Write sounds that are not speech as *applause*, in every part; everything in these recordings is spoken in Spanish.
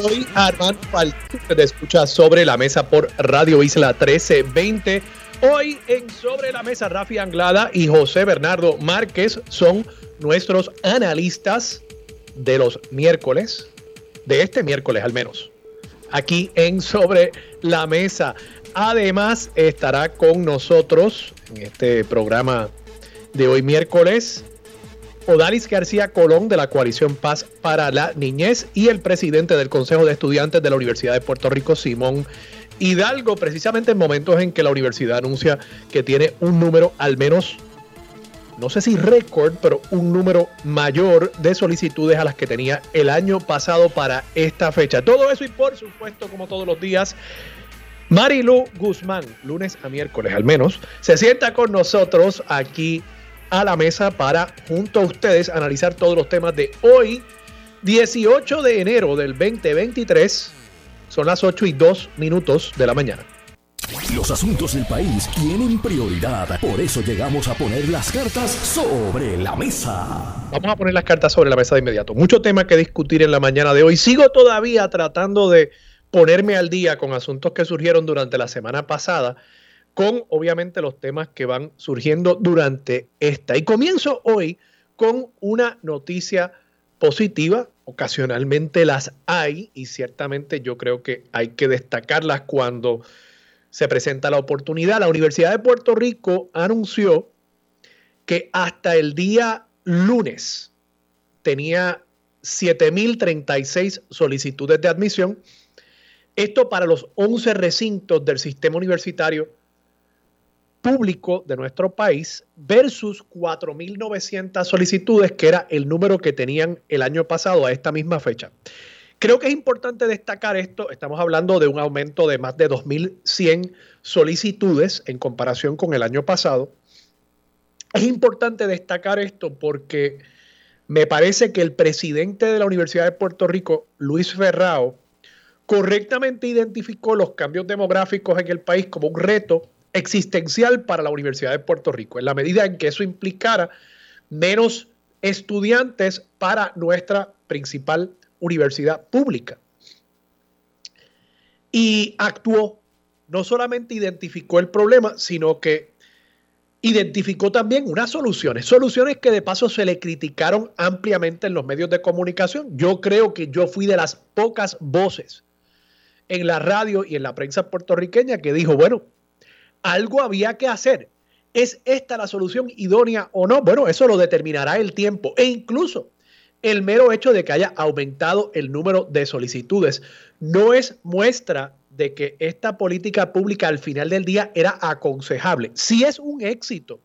soy Armando Falcón, te escucha sobre la mesa por Radio Isla 1320. Hoy en Sobre la Mesa, Rafi Anglada y José Bernardo Márquez son nuestros analistas de los miércoles, de este miércoles al menos, aquí en Sobre la Mesa. Además, estará con nosotros en este programa de hoy miércoles Odalis García Colón de la Coalición Paz para la Niñez y el presidente del Consejo de Estudiantes de la Universidad de Puerto Rico, Simón Hidalgo, precisamente en momentos en que la universidad anuncia que tiene un número al menos, no sé si récord, pero un número mayor de solicitudes a las que tenía el año pasado para esta fecha. Todo eso y por supuesto, como todos los días, Marilu Guzmán, lunes a miércoles al menos, se sienta con nosotros aquí a la mesa para, junto a ustedes, analizar todos los temas de hoy, 18 de enero del 2023. Son las 8 y 2 minutos de la mañana. Los asuntos del país tienen prioridad, por eso llegamos a poner las cartas sobre la mesa. Vamos a poner las cartas sobre la mesa de inmediato. Mucho tema que discutir en la mañana de hoy. Sigo todavía tratando de ponerme al día con asuntos que surgieron durante la semana pasada con obviamente los temas que van surgiendo durante esta. Y comienzo hoy con una noticia positiva. Ocasionalmente las hay y ciertamente yo creo que hay que destacarlas cuando se presenta la oportunidad. La Universidad de Puerto Rico anunció que hasta el día lunes tenía 7.036 solicitudes de admisión. Esto para los 11 recintos del sistema universitario público de nuestro país versus 4.900 solicitudes, que era el número que tenían el año pasado a esta misma fecha. Creo que es importante destacar esto, estamos hablando de un aumento de más de 2.100 solicitudes en comparación con el año pasado. Es importante destacar esto porque me parece que el presidente de la Universidad de Puerto Rico, Luis Ferrao, correctamente identificó los cambios demográficos en el país como un reto existencial para la Universidad de Puerto Rico, en la medida en que eso implicara menos estudiantes para nuestra principal universidad pública. Y actuó, no solamente identificó el problema, sino que identificó también unas soluciones, soluciones que de paso se le criticaron ampliamente en los medios de comunicación. Yo creo que yo fui de las pocas voces en la radio y en la prensa puertorriqueña que dijo, bueno, algo había que hacer. ¿Es esta la solución idónea o no? Bueno, eso lo determinará el tiempo e incluso el mero hecho de que haya aumentado el número de solicitudes no es muestra de que esta política pública al final del día era aconsejable. Si es un éxito,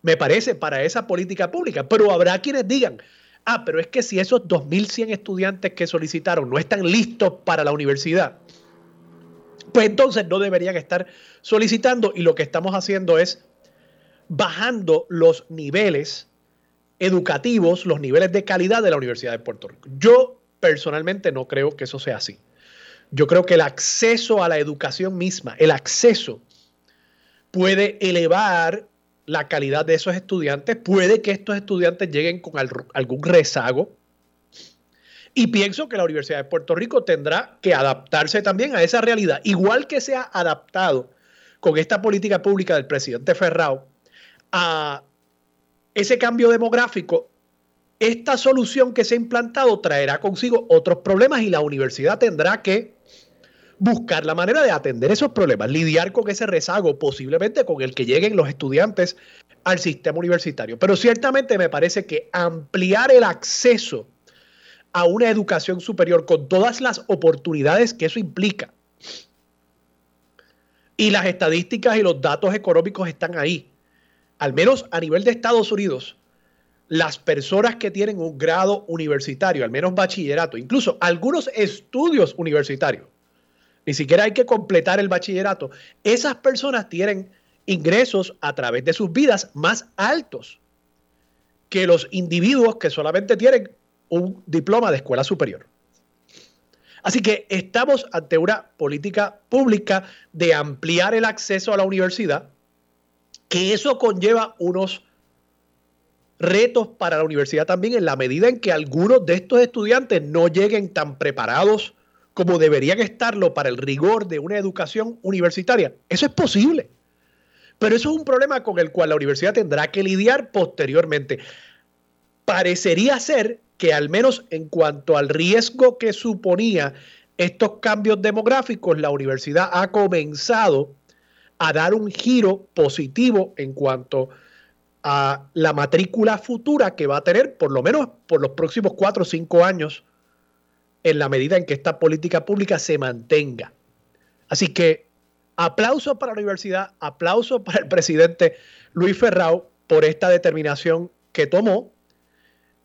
me parece, para esa política pública, pero habrá quienes digan, ah, pero es que si esos 2.100 estudiantes que solicitaron no están listos para la universidad, pues entonces no deberían estar solicitando y lo que estamos haciendo es bajando los niveles educativos, los niveles de calidad de la Universidad de Puerto Rico. Yo personalmente no creo que eso sea así. Yo creo que el acceso a la educación misma, el acceso puede elevar la calidad de esos estudiantes, puede que estos estudiantes lleguen con algún rezago, y pienso que la Universidad de Puerto Rico tendrá que adaptarse también a esa realidad, igual que se ha adaptado con esta política pública del presidente Ferrao a ese cambio demográfico. Esta solución que se ha implantado traerá consigo otros problemas y la universidad tendrá que buscar la manera de atender esos problemas, lidiar con ese rezago, posiblemente con el que lleguen los estudiantes al sistema universitario. Pero ciertamente me parece que ampliar el acceso a una educación superior con todas las oportunidades que eso implica. Y las estadísticas y los datos económicos están ahí. Al menos a nivel de Estados Unidos, las personas que tienen un grado universitario, al menos bachillerato, incluso algunos estudios universitarios, ni siquiera hay que completar el bachillerato, esas personas tienen ingresos a través de sus vidas más altos que los individuos que solamente tienen un diploma de escuela superior. Así que estamos ante una política pública de ampliar el acceso a la universidad, que eso conlleva unos retos para la universidad también en la medida en que algunos de estos estudiantes no lleguen tan preparados como deberían estarlo para el rigor de una educación universitaria. Eso es posible. Pero eso es un problema con el cual la universidad tendrá que lidiar posteriormente. Parecería ser que al menos en cuanto al riesgo que suponía estos cambios demográficos, la universidad ha comenzado a dar un giro positivo en cuanto a la matrícula futura que va a tener por lo menos por los próximos cuatro o cinco años en la medida en que esta política pública se mantenga. Así que aplauso para la universidad, aplauso para el presidente Luis Ferrao por esta determinación que tomó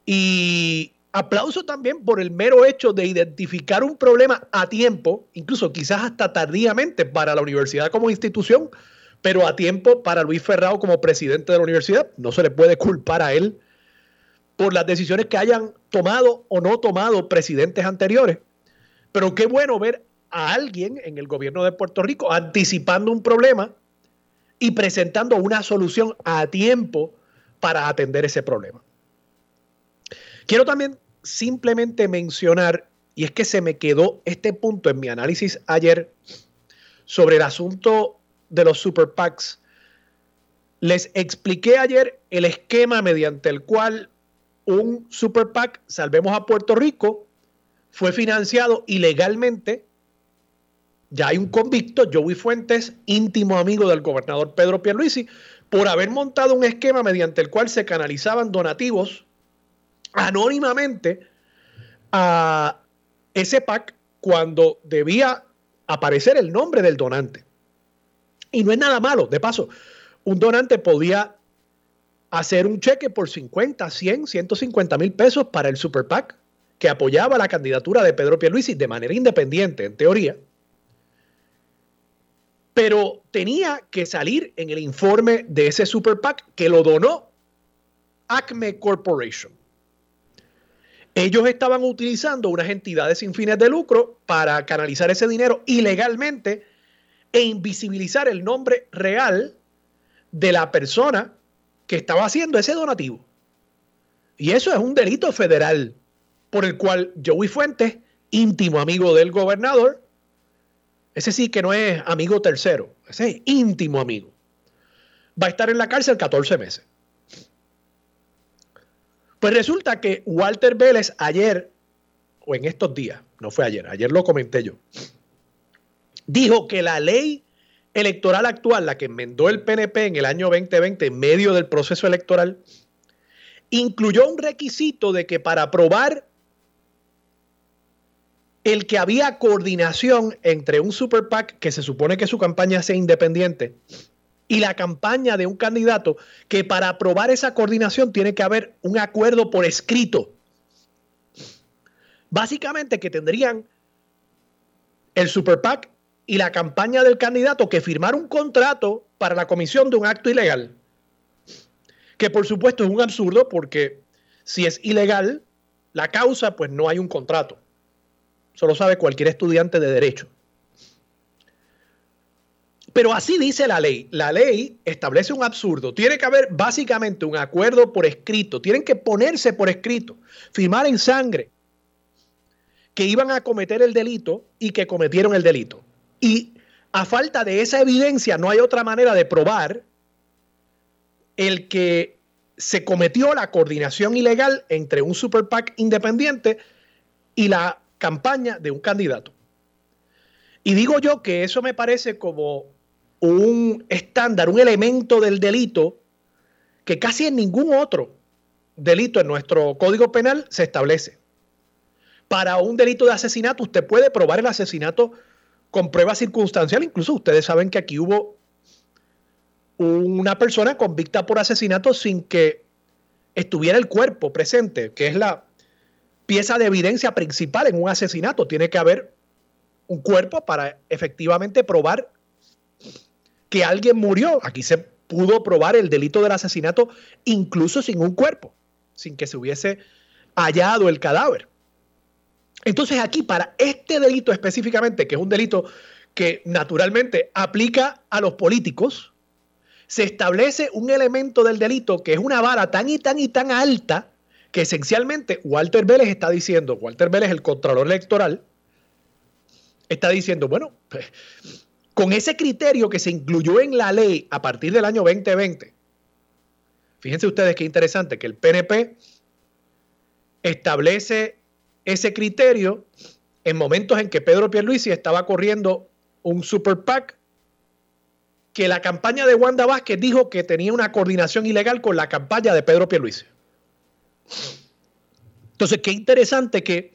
y aplauso también por el mero hecho de identificar un problema a tiempo, incluso quizás hasta tardíamente para la universidad como institución, pero a tiempo para Luis Ferrao como presidente de la universidad. No se le puede culpar a él por las decisiones que hayan tomado o no tomado presidentes anteriores. Pero qué bueno ver a alguien en el gobierno de Puerto Rico anticipando un problema y presentando una solución a tiempo para atender ese problema. Quiero también simplemente mencionar, y es que se me quedó este punto en mi análisis ayer sobre el asunto de los super PACs. Les expliqué ayer el esquema mediante el cual un super PAC, Salvemos a Puerto Rico, fue financiado ilegalmente. Ya hay un convicto, Joey Fuentes, íntimo amigo del gobernador Pedro Pierluisi, por haber montado un esquema mediante el cual se canalizaban donativos anónimamente a ese PAC cuando debía aparecer el nombre del donante. Y no es nada malo, de paso, un donante podía hacer un cheque por 50, 100, 150 mil pesos para el Super PAC que apoyaba la candidatura de Pedro Pierluisi de manera independiente, en teoría. Pero tenía que salir en el informe de ese Super PAC que lo donó Acme Corporation ellos estaban utilizando unas entidades sin fines de lucro para canalizar ese dinero ilegalmente e invisibilizar el nombre real de la persona que estaba haciendo ese donativo. Y eso es un delito federal por el cual Joey Fuentes, íntimo amigo del gobernador, ese sí que no es amigo tercero, ese es íntimo amigo, va a estar en la cárcel 14 meses. Pues resulta que Walter Vélez ayer, o en estos días, no fue ayer, ayer lo comenté yo, dijo que la ley electoral actual, la que enmendó el PNP en el año 2020 en medio del proceso electoral, incluyó un requisito de que para aprobar el que había coordinación entre un super PAC, que se supone que su campaña sea independiente, y la campaña de un candidato que para aprobar esa coordinación tiene que haber un acuerdo por escrito. Básicamente que tendrían el Super PAC y la campaña del candidato que firmar un contrato para la comisión de un acto ilegal. Que por supuesto es un absurdo porque si es ilegal la causa, pues no hay un contrato. Eso lo sabe cualquier estudiante de derecho. Pero así dice la ley. La ley establece un absurdo. Tiene que haber básicamente un acuerdo por escrito. Tienen que ponerse por escrito, firmar en sangre que iban a cometer el delito y que cometieron el delito. Y a falta de esa evidencia no hay otra manera de probar el que se cometió la coordinación ilegal entre un super PAC independiente y la campaña de un candidato. Y digo yo que eso me parece como un estándar, un elemento del delito que casi en ningún otro delito en nuestro código penal se establece. Para un delito de asesinato usted puede probar el asesinato con prueba circunstancial. Incluso ustedes saben que aquí hubo una persona convicta por asesinato sin que estuviera el cuerpo presente, que es la pieza de evidencia principal en un asesinato. Tiene que haber un cuerpo para efectivamente probar que alguien murió. Aquí se pudo probar el delito del asesinato incluso sin un cuerpo, sin que se hubiese hallado el cadáver. Entonces aquí para este delito específicamente, que es un delito que naturalmente aplica a los políticos, se establece un elemento del delito que es una vara tan y tan y tan alta que esencialmente Walter Vélez está diciendo, Walter Vélez, el Contralor Electoral, está diciendo, bueno, pues, con ese criterio que se incluyó en la ley a partir del año 2020, fíjense ustedes qué interesante que el PNP establece ese criterio en momentos en que Pedro Pierluisi estaba corriendo un super PAC que la campaña de Wanda Vázquez dijo que tenía una coordinación ilegal con la campaña de Pedro Pierluisi. Entonces, qué interesante que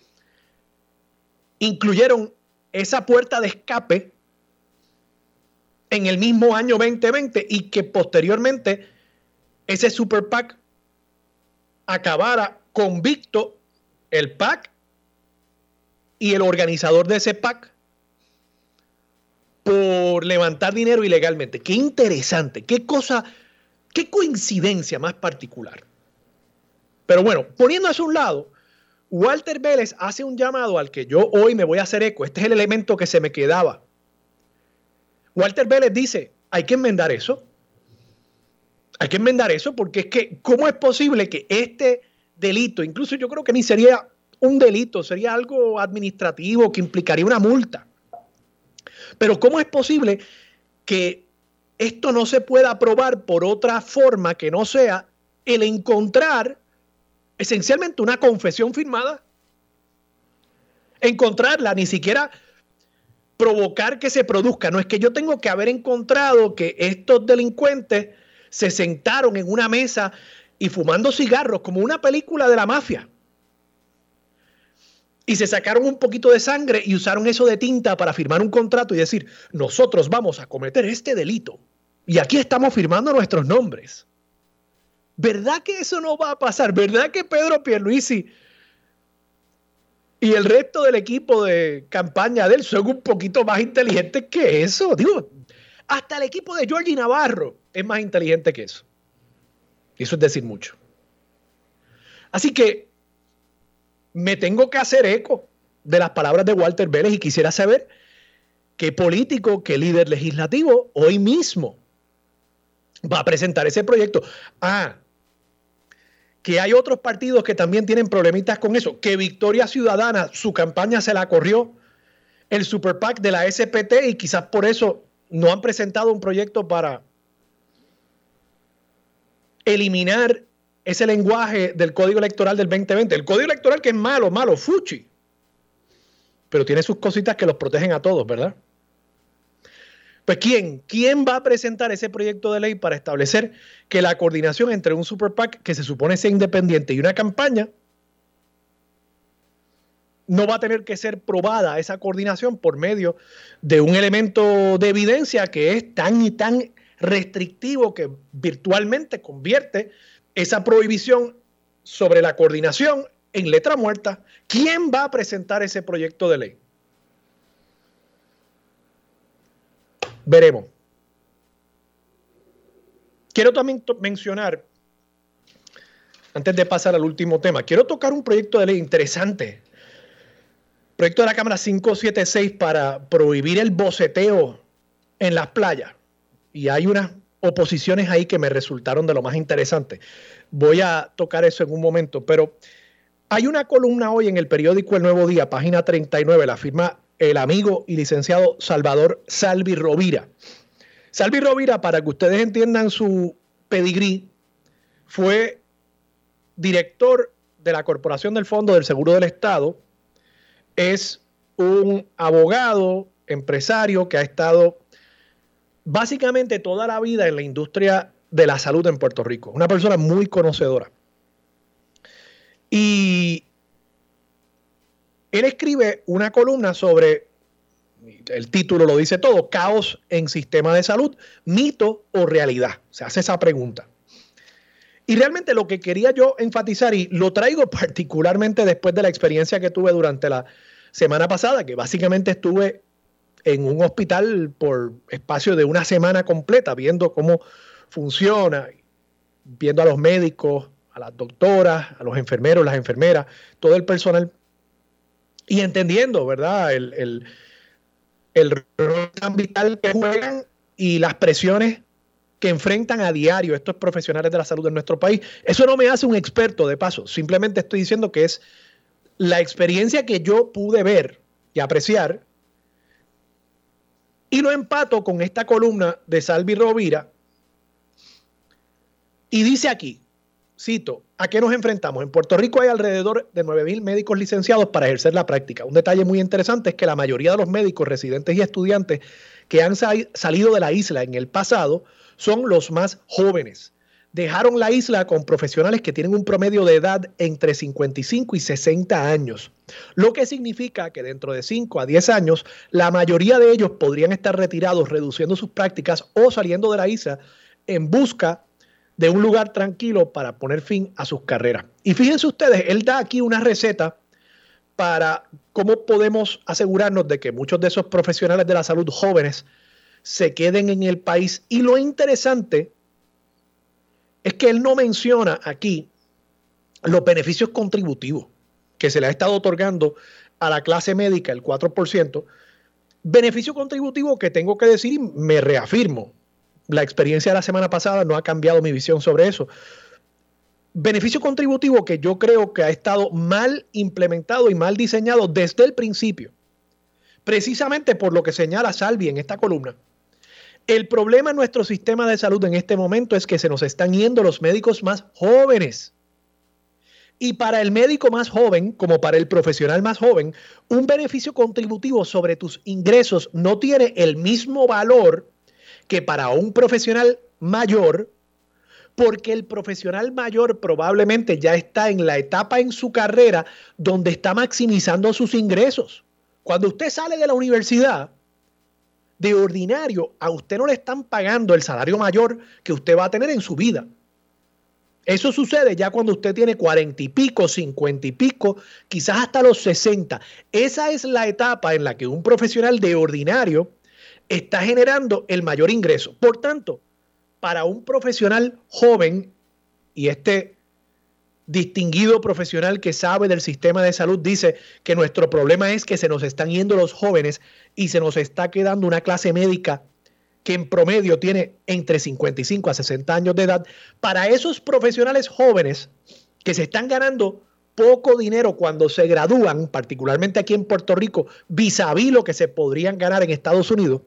incluyeron esa puerta de escape en el mismo año 2020 y que posteriormente ese super PAC acabara convicto el PAC y el organizador de ese PAC por levantar dinero ilegalmente. Qué interesante, qué cosa, qué coincidencia más particular. Pero bueno, poniendo eso a un lado, Walter Vélez hace un llamado al que yo hoy me voy a hacer eco. Este es el elemento que se me quedaba. Walter Vélez dice, hay que enmendar eso. Hay que enmendar eso porque es que, ¿cómo es posible que este delito, incluso yo creo que ni sería un delito, sería algo administrativo que implicaría una multa? Pero ¿cómo es posible que esto no se pueda probar por otra forma que no sea el encontrar esencialmente una confesión firmada? Encontrarla, ni siquiera provocar que se produzca. No es que yo tengo que haber encontrado que estos delincuentes se sentaron en una mesa y fumando cigarros como una película de la mafia y se sacaron un poquito de sangre y usaron eso de tinta para firmar un contrato y decir, nosotros vamos a cometer este delito. Y aquí estamos firmando nuestros nombres. ¿Verdad que eso no va a pasar? ¿Verdad que Pedro Pierluisi y el resto del equipo de campaña de él son un poquito más inteligentes que eso? Digo, hasta el equipo de Georgie Navarro es más inteligente que eso. Y eso es decir mucho. Así que me tengo que hacer eco de las palabras de Walter Vélez y quisiera saber qué político, qué líder legislativo hoy mismo va a presentar ese proyecto. Ah, que hay otros partidos que también tienen problemitas con eso, que Victoria Ciudadana, su campaña se la corrió el Super PAC de la SPT y quizás por eso no han presentado un proyecto para eliminar ese lenguaje del código electoral del 2020. El código electoral que es malo, malo, fuchi. Pero tiene sus cositas que los protegen a todos, ¿verdad? Pues ¿quién? ¿Quién va a presentar ese proyecto de ley para establecer que la coordinación entre un super PAC que se supone sea independiente y una campaña no va a tener que ser probada esa coordinación por medio de un elemento de evidencia que es tan y tan restrictivo que virtualmente convierte esa prohibición sobre la coordinación en letra muerta. ¿Quién va a presentar ese proyecto de ley? Veremos. Quiero también mencionar, antes de pasar al último tema, quiero tocar un proyecto de ley interesante. Proyecto de la Cámara 576 para prohibir el boceteo en las playas. Y hay unas oposiciones ahí que me resultaron de lo más interesante. Voy a tocar eso en un momento, pero hay una columna hoy en el periódico El Nuevo Día, página 39, la firma el amigo y licenciado Salvador Salvi Rovira. Salvi Rovira, para que ustedes entiendan su pedigrí, fue director de la Corporación del Fondo del Seguro del Estado, es un abogado, empresario que ha estado básicamente toda la vida en la industria de la salud en Puerto Rico. Una persona muy conocedora. Y él escribe una columna sobre, el título lo dice todo, caos en sistema de salud, mito o realidad. Se hace esa pregunta. Y realmente lo que quería yo enfatizar, y lo traigo particularmente después de la experiencia que tuve durante la semana pasada, que básicamente estuve en un hospital por espacio de una semana completa, viendo cómo funciona, viendo a los médicos, a las doctoras, a los enfermeros, las enfermeras, todo el personal, y entendiendo, ¿verdad? El, el, rol tan vital que juegan y las presiones que enfrentan a diario estos profesionales de la salud en nuestro país. Eso no me hace un experto de paso, simplemente estoy diciendo que es la experiencia que yo pude ver y apreciar y lo empato con esta columna de Salvi Rovira y dice aquí, cito, ¿a qué nos enfrentamos? En Puerto Rico hay alrededor de 9.000 médicos licenciados para ejercer la práctica. Un detalle muy interesante es que la mayoría de los médicos, residentes y estudiantes que han salido de la isla en el pasado son los más jóvenes. Dejaron la isla con profesionales que tienen un promedio de edad entre 55 y 60 años, lo que significa que dentro de 5 a 10 años la mayoría de ellos podrían estar retirados, reduciendo sus prácticas o saliendo de la isla en busca de un lugar tranquilo para poner fin a sus carreras. Y fíjense ustedes, él da aquí una receta para cómo podemos asegurarnos de que muchos de esos profesionales de la salud jóvenes se queden en el país. Y lo interesante es que él no menciona aquí los beneficios contributivos que se le ha estado otorgando a la clase médica, el 4%. Beneficio contributivo que tengo que decir y me reafirmo. La experiencia de la semana pasada no ha cambiado mi visión sobre eso. Beneficio contributivo que yo creo que ha estado mal implementado y mal diseñado desde el principio. Precisamente por lo que señala Salvi en esta columna el problema en nuestro sistema de salud en este momento es que se nos están yendo los médicos más jóvenes. Y para el médico más joven, como para el profesional más joven, un beneficio contributivo sobre tus ingresos no tiene el mismo valor que para un profesional mayor, porque el profesional mayor probablemente ya está en la etapa en su carrera donde está maximizando sus ingresos. Cuando usted sale de la universidad, de ordinario, a usted no le están pagando el salario mayor que usted va a tener en su vida. Eso sucede ya cuando usted tiene cuarenta y pico, cincuenta y pico, quizás hasta los sesenta. Esa es la etapa en la que un profesional de ordinario está generando el mayor ingreso. Por tanto, para un profesional joven, y este distinguido profesional que sabe del sistema de salud dice que nuestro problema es que se nos están yendo los jóvenes y se nos está quedando una clase médica que en promedio tiene entre 55 a 60 años de edad. Para esos profesionales jóvenes que se están ganando poco dinero cuando se gradúan, particularmente aquí en Puerto Rico, vis a vis lo que se podrían ganar en Estados Unidos,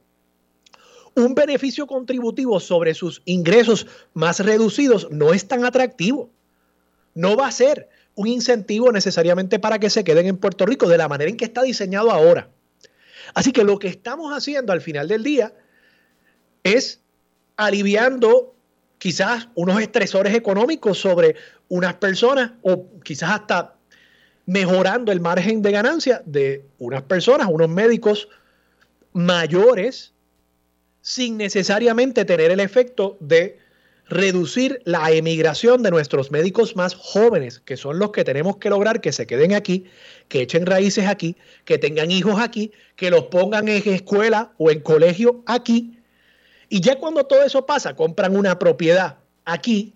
un beneficio contributivo sobre sus ingresos más reducidos no es tan atractivo no va a ser un incentivo necesariamente para que se queden en Puerto Rico de la manera en que está diseñado ahora. Así que lo que estamos haciendo al final del día es aliviando quizás unos estresores económicos sobre unas personas o quizás hasta mejorando el margen de ganancia de unas personas, unos médicos mayores, sin necesariamente tener el efecto de reducir la emigración de nuestros médicos más jóvenes, que son los que tenemos que lograr que se queden aquí, que echen raíces aquí, que tengan hijos aquí, que los pongan en escuela o en colegio aquí. Y ya cuando todo eso pasa, compran una propiedad aquí,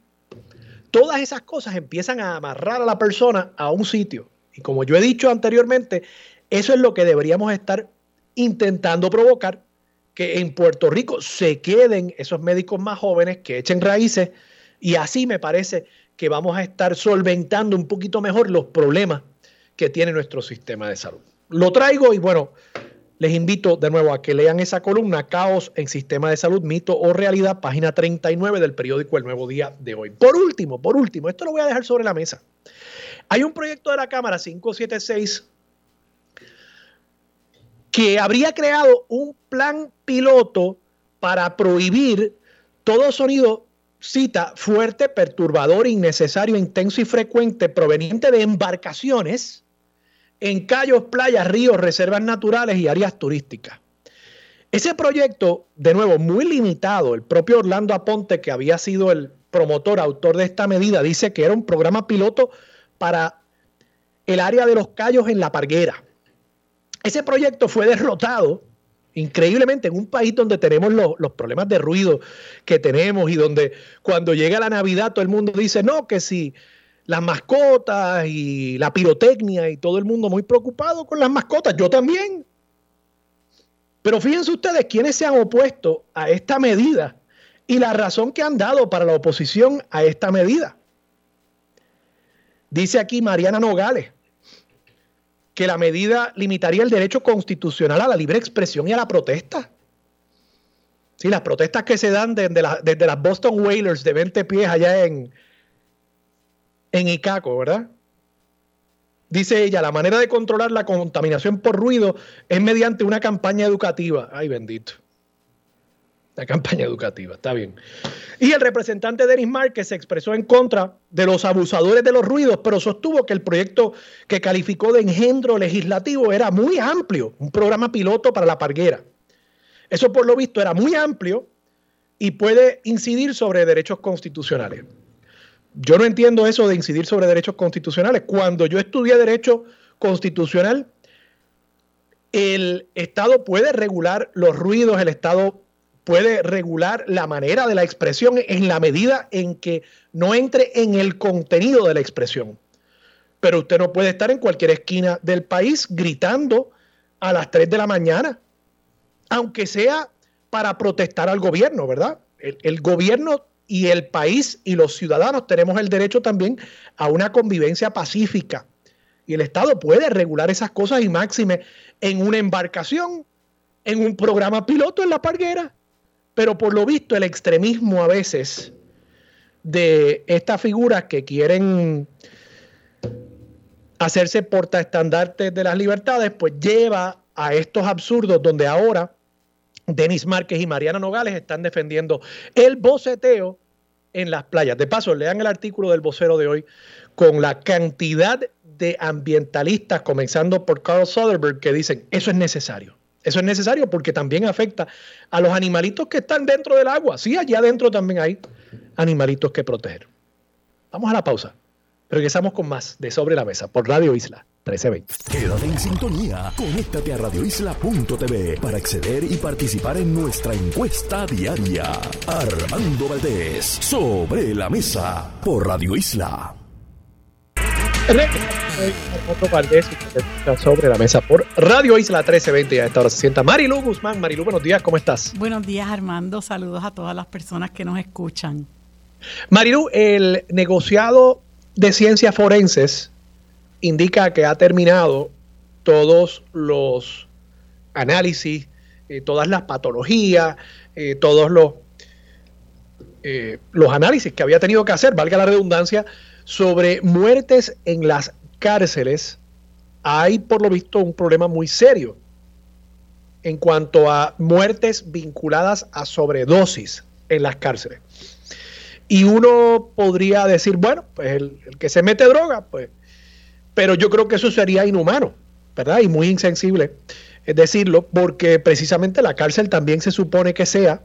todas esas cosas empiezan a amarrar a la persona a un sitio. Y como yo he dicho anteriormente, eso es lo que deberíamos estar intentando provocar que en Puerto Rico se queden esos médicos más jóvenes que echen raíces y así me parece que vamos a estar solventando un poquito mejor los problemas que tiene nuestro sistema de salud. Lo traigo y bueno, les invito de nuevo a que lean esa columna, Caos en Sistema de Salud, Mito o Realidad, página 39 del periódico El Nuevo Día de hoy. Por último, por último, esto lo voy a dejar sobre la mesa. Hay un proyecto de la Cámara 576 que habría creado un plan piloto para prohibir todo sonido, cita, fuerte, perturbador, innecesario, intenso y frecuente proveniente de embarcaciones en callos, playas, ríos, reservas naturales y áreas turísticas. Ese proyecto, de nuevo, muy limitado, el propio Orlando Aponte, que había sido el promotor, autor de esta medida, dice que era un programa piloto para el área de los callos en la parguera. Ese proyecto fue derrotado increíblemente en un país donde tenemos los, problemas de ruido que tenemos y donde cuando llega la Navidad todo el mundo dice, no, que si las mascotas y la pirotecnia y todo el mundo muy preocupado con las mascotas, yo también. Pero fíjense ustedes quiénes se han opuesto a esta medida y la razón que han dado para la oposición a esta medida. Dice aquí Mariana Nogales que la medida limitaría el derecho constitucional a la libre expresión y a la protesta. Sí, las protestas que se dan desde, desde las Boston Whalers de 20 pies allá en, en Icaco, ¿verdad? Dice ella, la manera de controlar la contaminación por ruido es mediante una campaña educativa. Ay, bendito. La campaña educativa, está bien. Y el representante Denis Márquez se expresó en contra de los abusadores de los ruidos, pero sostuvo que el proyecto que calificó de engendro legislativo era muy amplio, un programa piloto para la parguera. Eso por lo visto era muy amplio y puede incidir sobre derechos constitucionales. Yo no entiendo eso de incidir sobre derechos constitucionales. Cuando yo estudié derecho constitucional, el Estado puede regular los ruidos, el Estado puede regular la manera de la expresión en la medida en que no entre en el contenido de la expresión. Pero usted no puede estar en cualquier esquina del país gritando a las 3 de la mañana, aunque sea para protestar al gobierno, ¿verdad? El, el gobierno y el país y los ciudadanos tenemos el derecho también a una convivencia pacífica. Y el Estado puede regular esas cosas y máxime en una embarcación, en un programa piloto en la parguera. Pero por lo visto el extremismo a veces de estas figuras que quieren hacerse portaestandartes de las libertades, pues lleva a estos absurdos donde ahora Denis Márquez y Mariana Nogales están defendiendo el boceteo en las playas. De paso, lean el artículo del vocero de hoy con la cantidad de ambientalistas, comenzando por Carl Soderberg, que dicen, eso es necesario. Eso es necesario porque también afecta a los animalitos que están dentro del agua. Sí, allá adentro también hay animalitos que proteger. Vamos a la pausa. Regresamos con más de Sobre la Mesa por Radio Isla 1320. Quédate en sintonía. Conéctate a radioisla.tv para acceder y participar en nuestra encuesta diaria. Armando Valdés, Sobre la Mesa por Radio Isla. Armando Valdés sobre la mesa por Radio Isla 1320. A esta hora se sienta Marilu Guzmán. Marilu, buenos días, ¿cómo estás? Buenos días, Armando. Saludos a todas las personas que nos escuchan. Marilu, el negociado de ciencias forenses indica que ha terminado todos los análisis, eh, todas las patologías, eh, todos los, eh, los análisis que había tenido que hacer, valga la redundancia, sobre muertes en las cárceles. Hay, por lo visto, un problema muy serio en cuanto a muertes vinculadas a sobredosis en las cárceles. Y uno podría decir, bueno, pues el, que se mete droga, pues, pero yo creo que eso sería inhumano, ¿verdad? Y muy insensible es decirlo, porque precisamente la cárcel también se supone que sea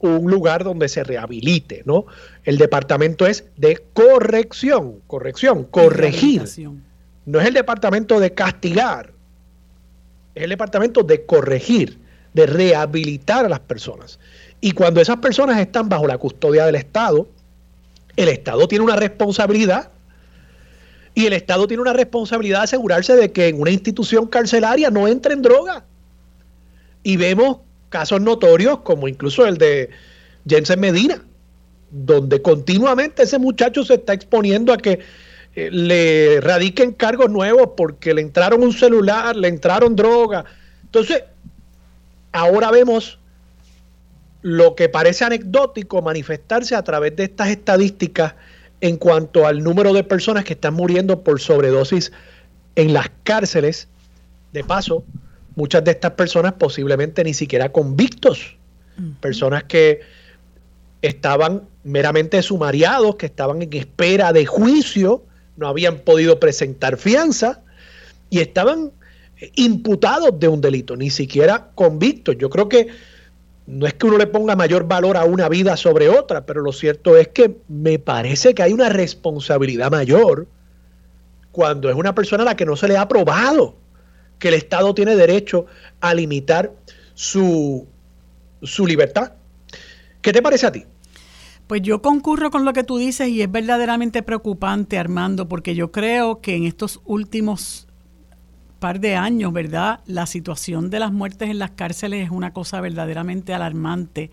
un lugar donde se rehabilite, ¿no? El departamento es de corrección, corrección, corregir. No es el departamento de castigar, es el departamento de corregir, de rehabilitar a las personas. Y cuando esas personas están bajo la custodia del Estado, el Estado tiene una responsabilidad y el Estado tiene una responsabilidad de asegurarse de que en una institución carcelaria no entren drogas. Y vemos casos notorios como incluso el de Jensen Medina, donde continuamente ese muchacho se está exponiendo a que eh, le radiquen cargos nuevos porque le entraron un celular, le entraron droga. Entonces, ahora vemos lo que parece anecdótico manifestarse a través de estas estadísticas en cuanto al número de personas que están muriendo por sobredosis en las cárceles. De paso, muchas de estas personas posiblemente ni siquiera convictos, personas que estaban meramente sumariados, que estaban en espera de juicio, no habían podido presentar fianza y estaban imputados de un delito, ni siquiera convictos. Yo creo que no es que uno le ponga mayor valor a una vida sobre otra, pero lo cierto es que me parece que hay una responsabilidad mayor cuando es una persona a la que no se le ha probado que el Estado tiene derecho a limitar su, su libertad. ¿Qué te parece a ti? Pues yo concurro con lo que tú dices y es verdaderamente preocupante, Armando, porque yo creo que en estos últimos par de años, ¿verdad? La situación de las muertes en las cárceles es una cosa verdaderamente alarmante.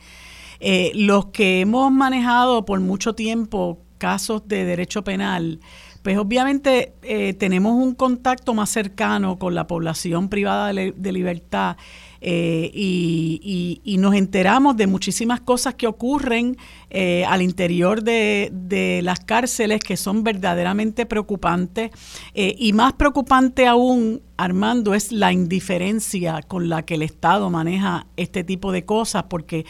Eh, los que hemos manejado por mucho tiempo casos de derecho penal, pues obviamente eh, tenemos un contacto más cercano con la población privada de libertad eh, y, nos enteramos de muchísimas cosas que ocurren eh, al interior de, las cárceles que son verdaderamente preocupantes y más preocupante aún, Armando, es la indiferencia con la que el Estado maneja este tipo de cosas, porque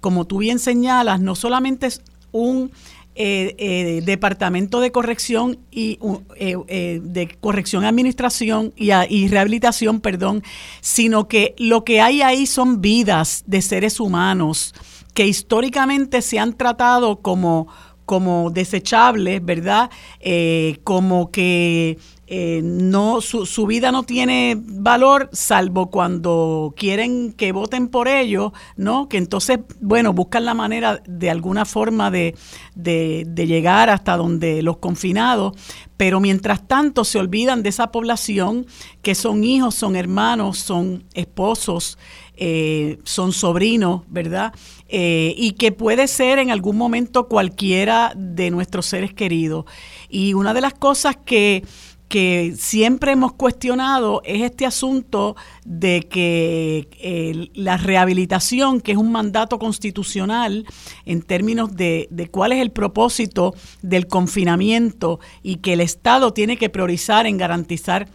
como tú bien señalas, no solamente es un eh, eh, departamento de corrección y eh, de corrección administración y, y, rehabilitación perdón sino que lo que hay ahí son vidas de seres humanos que históricamente se han tratado como como desechables, ¿verdad? como que eh, no su, su, vida no tiene valor salvo cuando quieren que voten por ellos, ¿no? Que entonces, bueno, buscan la manera de alguna forma de, de, llegar hasta donde los confinados, pero mientras tanto se olvidan de esa población que son hijos, son hermanos, son esposos, eh, son sobrinos, ¿verdad? Eh, y que puede ser en algún momento cualquiera de nuestros seres queridos. Y una de las cosas que que siempre hemos cuestionado es este asunto de que eh, la rehabilitación, que es un mandato constitucional en términos de, de, cuál es el propósito del confinamiento y que el Estado tiene que priorizar en garantizar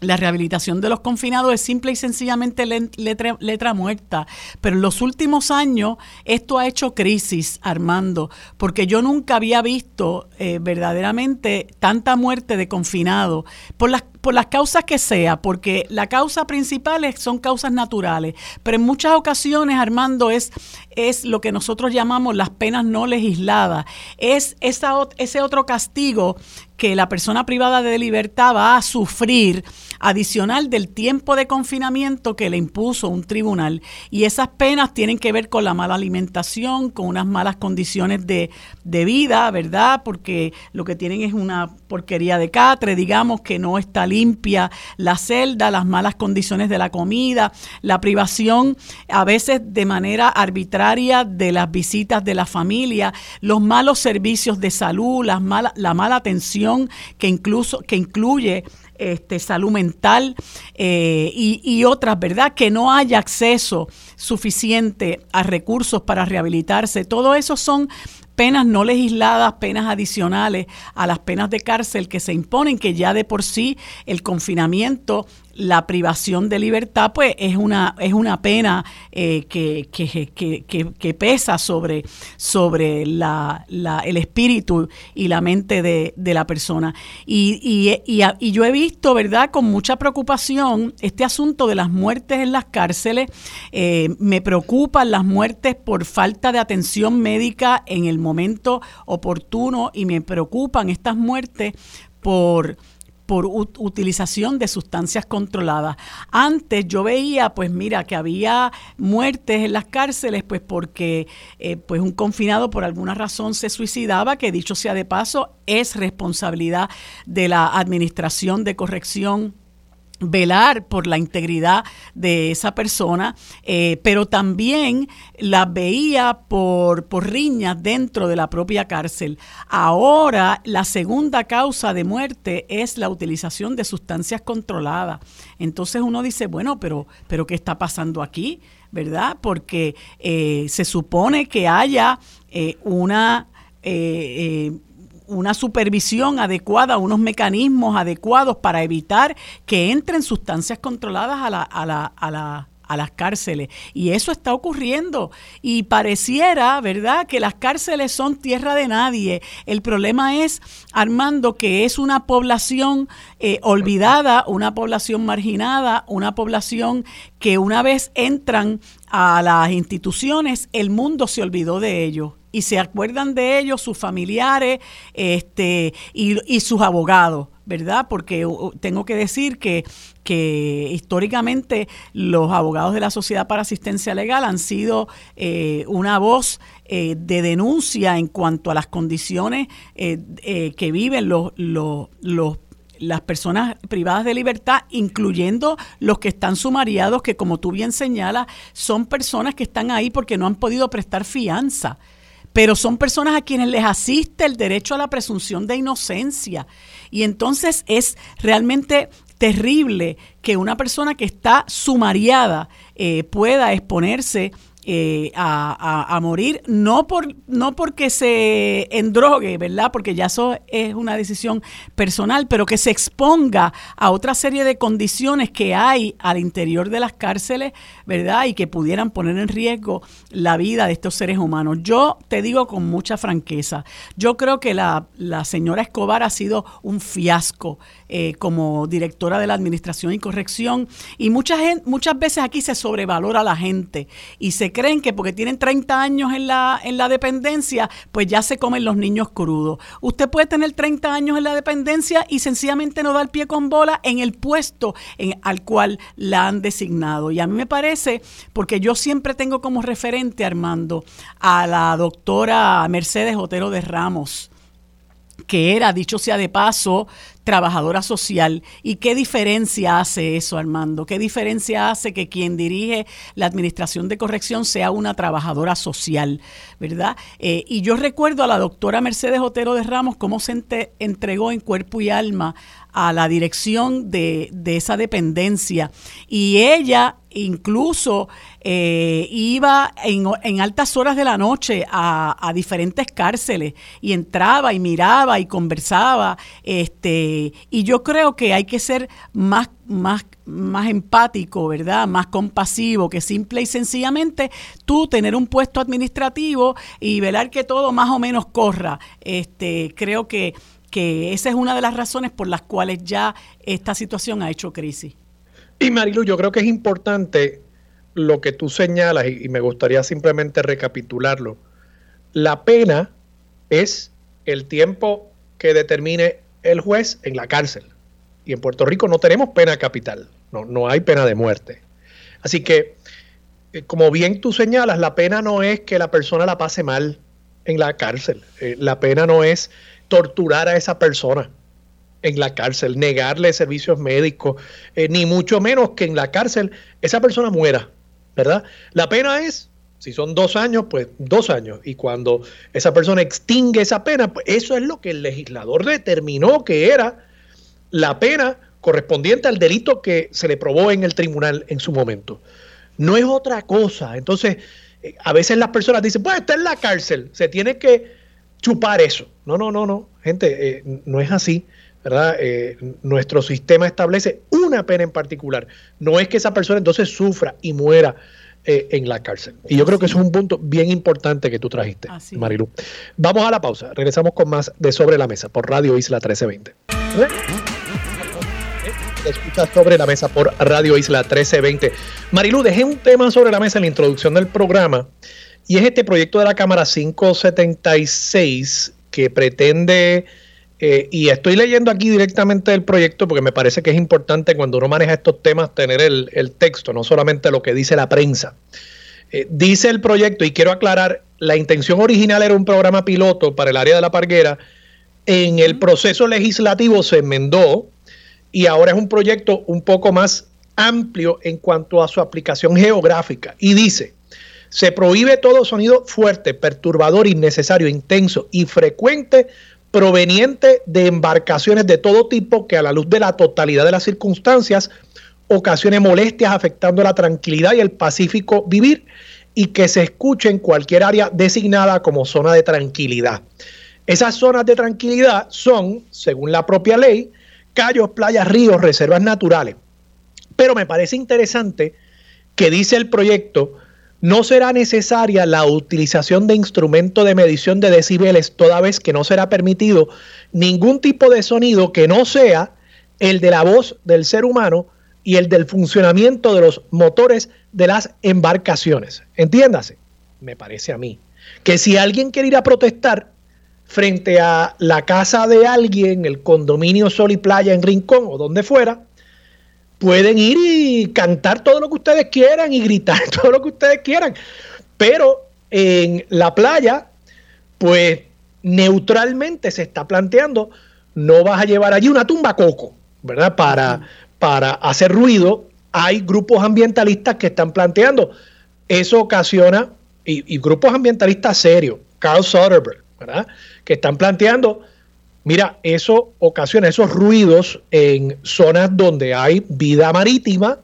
la rehabilitación de los confinados es simple y sencillamente letra, muerta. Pero en los últimos años esto ha hecho crisis, Armando, porque yo nunca había visto eh, verdaderamente tanta muerte de confinados por las por las causas que sea, porque la causa principal son causas naturales, pero en muchas ocasiones, Armando, es, es lo que nosotros llamamos las penas no legisladas, es esa, ese otro castigo que la persona privada de libertad va a sufrir adicional del tiempo de confinamiento que le impuso un tribunal. Y esas penas tienen que ver con la mala alimentación, con unas malas condiciones de, de vida, ¿verdad? Porque lo que tienen es una porquería de catre, digamos, que no está limpia la celda, las malas condiciones de la comida, la privación a veces de manera arbitraria de las visitas de la familia, los malos servicios de salud, las mala, la mala atención que incluso que incluye este, salud mental eh, y, y, otras, ¿verdad? Que no haya acceso suficiente a recursos para rehabilitarse. Todo eso son penas no legisladas, penas adicionales a las penas de cárcel que se imponen, que ya de por sí el confinamiento la privación de libertad, pues es una, es una pena eh, que, que, pesa sobre, sobre la, el espíritu y la mente de, la persona. Y, y, yo he visto, ¿verdad?, con mucha preocupación este asunto de las muertes en las cárceles. Eh, me preocupan las muertes por falta de atención médica en el momento oportuno y me preocupan estas muertes por por utilización de sustancias controladas. Antes yo veía, pues mira, que había muertes en las cárceles, pues porque eh, pues un confinado por alguna razón se suicidaba, que dicho sea de paso, es responsabilidad de la Administración de Corrección velar por la integridad de esa persona, eh, pero también la veía por, por riñas dentro de la propia cárcel. Ahora la segunda causa de muerte es la utilización de sustancias controladas. Entonces uno dice, bueno, pero, pero ¿qué está pasando aquí? ¿Verdad? Porque eh, se supone que haya eh, una una supervisión adecuada, unos mecanismos adecuados para evitar que entren sustancias controladas a la, a la, a la a las cárceles. Y eso está ocurriendo. Y pareciera, ¿verdad?, que las cárceles son tierra de nadie. El problema es, Armando, que es una población eh, olvidada, una población marginada, una población que una vez entran a las instituciones, el mundo se olvidó de ellos y se acuerdan de ellos sus familiares este, y, y sus abogados. ¿verdad? Porque tengo que decir que, que históricamente los abogados de la Sociedad para Asistencia Legal han sido eh, una voz eh, de denuncia en cuanto a las condiciones eh, que viven los, los, los las personas privadas de libertad, incluyendo los que están sumariados, que como tú bien señalas, son personas que están ahí porque no han podido prestar fianza pero son personas a quienes les asiste el derecho a la presunción de inocencia. Y entonces es realmente terrible que una persona que está sumariada eh, pueda exponerse eh, a, morir, no, por, no porque se endrogue, ¿verdad? Porque ya eso es una decisión personal, pero que se exponga a otra serie de condiciones que hay al interior de las cárceles, ¿verdad? Y que pudieran poner en riesgo la vida de estos seres humanos. Yo te digo con mucha franqueza, yo creo que la, la señora Escobar ha sido un fiasco eh, como directora de la Administración y Corrección y mucha gente, muchas veces aquí se sobrevalora a la gente y se creen que porque tienen 30 años en la, en la dependencia, pues ya se comen los niños crudos. Usted puede tener 30 años en la dependencia y sencillamente no da el pie con bola en el puesto al cual la han designado. Y a mí me parece, porque yo siempre tengo como referente, Armando, a la doctora Mercedes Otero de Ramos que era, dicho sea de paso, trabajadora social. ¿Y qué diferencia hace eso, Armando? ¿Qué diferencia hace que quien dirige la Administración de Corrección sea una trabajadora social, verdad? Eh, y yo recuerdo a la doctora Mercedes Otero de Ramos cómo se entregó en cuerpo y alma a la dirección de, de esa dependencia. Y ella incluso eh, iba en, en, altas horas de la noche a, a, diferentes cárceles y entraba y miraba y conversaba. Este, y yo creo que hay que ser más, más, más empático, ¿verdad? Más compasivo, que simple y sencillamente tú tener un puesto administrativo y velar que todo más o menos corra. Este, creo que que esa es una de las razones por las cuales ya esta situación ha hecho crisis. Y Marilu, yo creo que es importante lo que tú señalas y, me gustaría simplemente recapitularlo. La pena es el tiempo que determine el juez en la cárcel. Y en Puerto Rico no tenemos pena capital, no, no hay pena de muerte. Así que, eh, como bien tú señalas, la pena no es que la persona la pase mal en la cárcel. Eh, la pena no es torturar a esa persona en la cárcel, negarle servicios médicos, eh, ni mucho menos que en la cárcel esa persona muera, ¿verdad? La pena es, si son dos años, pues dos años. Y cuando esa persona extingue esa pena, pues eso es lo que el legislador determinó que era la pena correspondiente al delito que se le probó en el tribunal en su momento. No es otra cosa. Entonces, eh, a veces las personas dicen, pues está en la cárcel, se tiene que chupar eso. No, no, no, no, gente, eh, no es así. ¿verdad? Eh, nuestro sistema establece una pena en particular. No es que esa persona entonces sufra y muera eh, en la cárcel. Y yo creo que eso es un punto bien importante que tú trajiste, Marilu. Vamos a la pausa. Regresamos con más de Sobre la Mesa por Radio Isla 1320. Escuchas sobre la mesa por Radio Isla 1320. Marilu, dejé un tema sobre la mesa en la introducción del programa y es este proyecto de la Cámara 576 que pretende, eh, y estoy leyendo aquí directamente el proyecto porque me parece que es importante cuando uno maneja estos temas tener el, texto, no solamente lo que dice la prensa. Eh, dice el proyecto, y quiero aclarar, la intención original era un programa piloto para el área de la parguera. En el proceso legislativo se enmendó y ahora es un proyecto un poco más amplio en cuanto a su aplicación geográfica. Y dice, se prohíbe todo sonido fuerte, perturbador, innecesario, intenso y frecuente proveniente de embarcaciones de todo tipo que a la luz de la totalidad de las circunstancias ocasione molestias afectando la tranquilidad y el pacífico vivir y que se escuche en cualquier área designada como zona de tranquilidad. Esas zonas de tranquilidad son, según la propia ley, callos, playas, ríos, reservas naturales. Pero me parece interesante que dice el proyecto, no será necesaria la utilización de instrumento de medición de decibeles toda vez que no será permitido ningún tipo de sonido que no sea el de la voz del ser humano y el del funcionamiento de los motores de las embarcaciones. Entiéndase, me parece a mí, que si alguien quiere ir a protestar frente a la casa de alguien, el condominio Sol y Playa en Rincón o donde fuera, pueden ir y cantar todo lo que ustedes quieran y gritar *laughs* todo lo que ustedes quieran. Pero en la playa, pues neutralmente se está planteando, no vas a llevar allí una tumba coco, ¿verdad? Para, para hacer ruido. Hay grupos ambientalistas que están planteando, eso ocasiona, y, y grupos ambientalistas serios, Carl Soderbergh, ¿verdad? Que están planteando Mira, eso ocasiona esos ruidos en zonas donde hay vida marítima,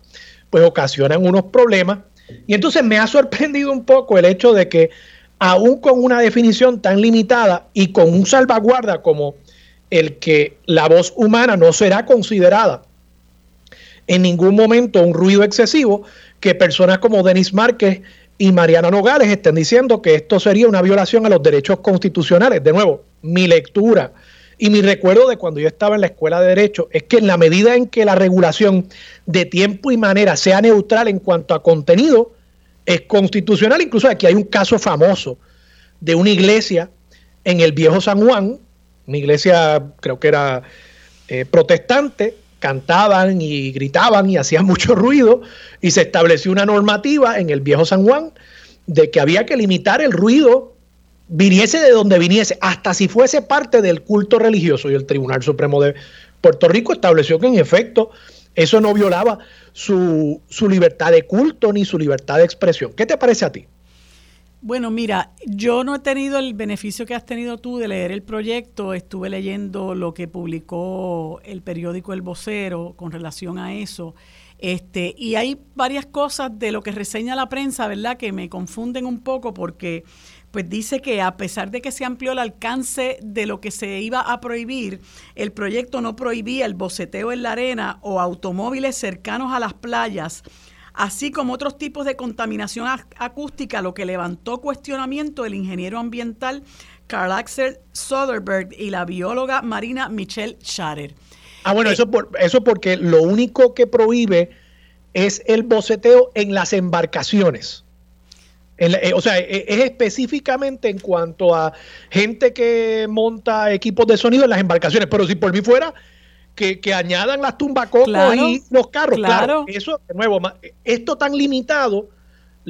pues ocasionan unos problemas. Y entonces me ha sorprendido un poco el hecho de que aún con una definición tan limitada y con un salvaguarda como el que la voz humana no será considerada en ningún momento un ruido excesivo, que personas como Denis Márquez y Mariana Nogales estén diciendo que esto sería una violación a los derechos constitucionales. De nuevo, mi lectura y mi recuerdo de cuando yo estaba en la escuela de Derecho es que en la medida en que la regulación de tiempo y manera sea neutral en cuanto a contenido, es constitucional. Incluso aquí hay un caso famoso de una iglesia en el viejo San Juan, una iglesia creo que era eh, protestante, cantaban y gritaban y hacían *laughs* mucho ruido y se estableció una normativa en el viejo San Juan de que había que limitar el ruido viniese de donde viniese, hasta si fuese parte del culto religioso, y el Tribunal Supremo de Puerto Rico estableció que en efecto eso no violaba su, su libertad de culto ni su libertad de expresión. ¿Qué te parece a ti? Bueno, mira, yo no he tenido el beneficio que has tenido tú de leer el proyecto. Estuve leyendo lo que publicó el periódico El Vocero con relación a eso. Este, y hay varias cosas de lo que reseña la prensa, ¿verdad?, que me confunden un poco porque pues dice que a pesar de que se amplió el alcance de lo que se iba a prohibir, el proyecto no prohibía el boceteo en la arena o automóviles cercanos a las playas, así como otros tipos de contaminación acústica, lo que levantó cuestionamiento del ingeniero ambiental Carl Axel Soderberg y la bióloga marina Michelle Scharer. Ah, bueno, eh, eso, por, eso porque lo único que prohíbe es el boceteo en las embarcaciones. Eh, o sea, e, es específicamente en cuanto a gente que monta equipos de sonido en las embarcaciones, pero si por mí fuera, que, añadan las tumbacocos y los carros. Claro. claro. Eso, de nuevo, esto tan limitado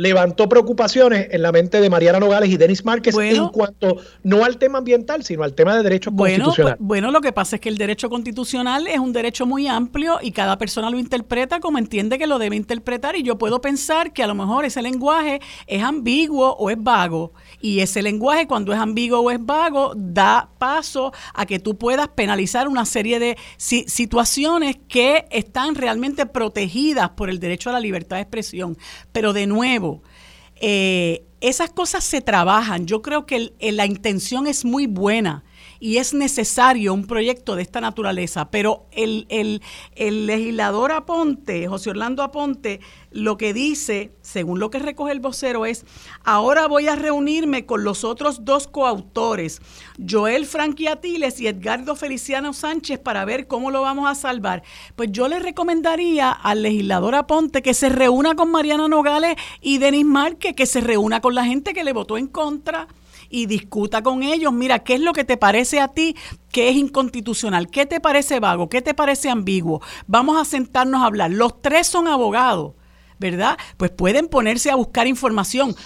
levantó preocupaciones en la mente de Mariana Nogales y Denis Márquez en cuanto no al tema ambiental, sino al tema de derechos bueno, constitucionales. Pues, bueno, lo que pasa es que el derecho constitucional es un derecho muy amplio y cada persona lo interpreta como entiende que lo debe interpretar y yo puedo pensar que a lo mejor ese lenguaje es ambiguo o es vago y ese lenguaje cuando es ambiguo o es vago da paso a que tú puedas penalizar una serie de situaciones que están realmente protegidas por el derecho a la libertad de expresión. Pero de nuevo, eh, esas cosas se trabajan. Yo creo que la intención es muy buena y es necesario un proyecto de esta naturaleza, pero el, el, legislador Aponte, José Orlando Aponte, lo que dice, según lo que recoge el vocero, es, ahora voy a reunirme con los otros dos coautores, Joel Franqui Atiles y Edgardo Feliciano Sánchez, para ver cómo lo vamos a salvar. Pues yo le recomendaría al legislador Aponte que se reúna con Mariana Nogales y Denis Márquez, que se reúna con la gente que le votó en contra y discuta con ellos, mira, ¿qué es lo que te parece a ti que es inconstitucional? ¿Qué te parece vago? ¿Qué te parece ambiguo? Vamos a sentarnos a hablar. Los tres son abogados. ¿Verdad? Pues pueden ponerse a buscar información,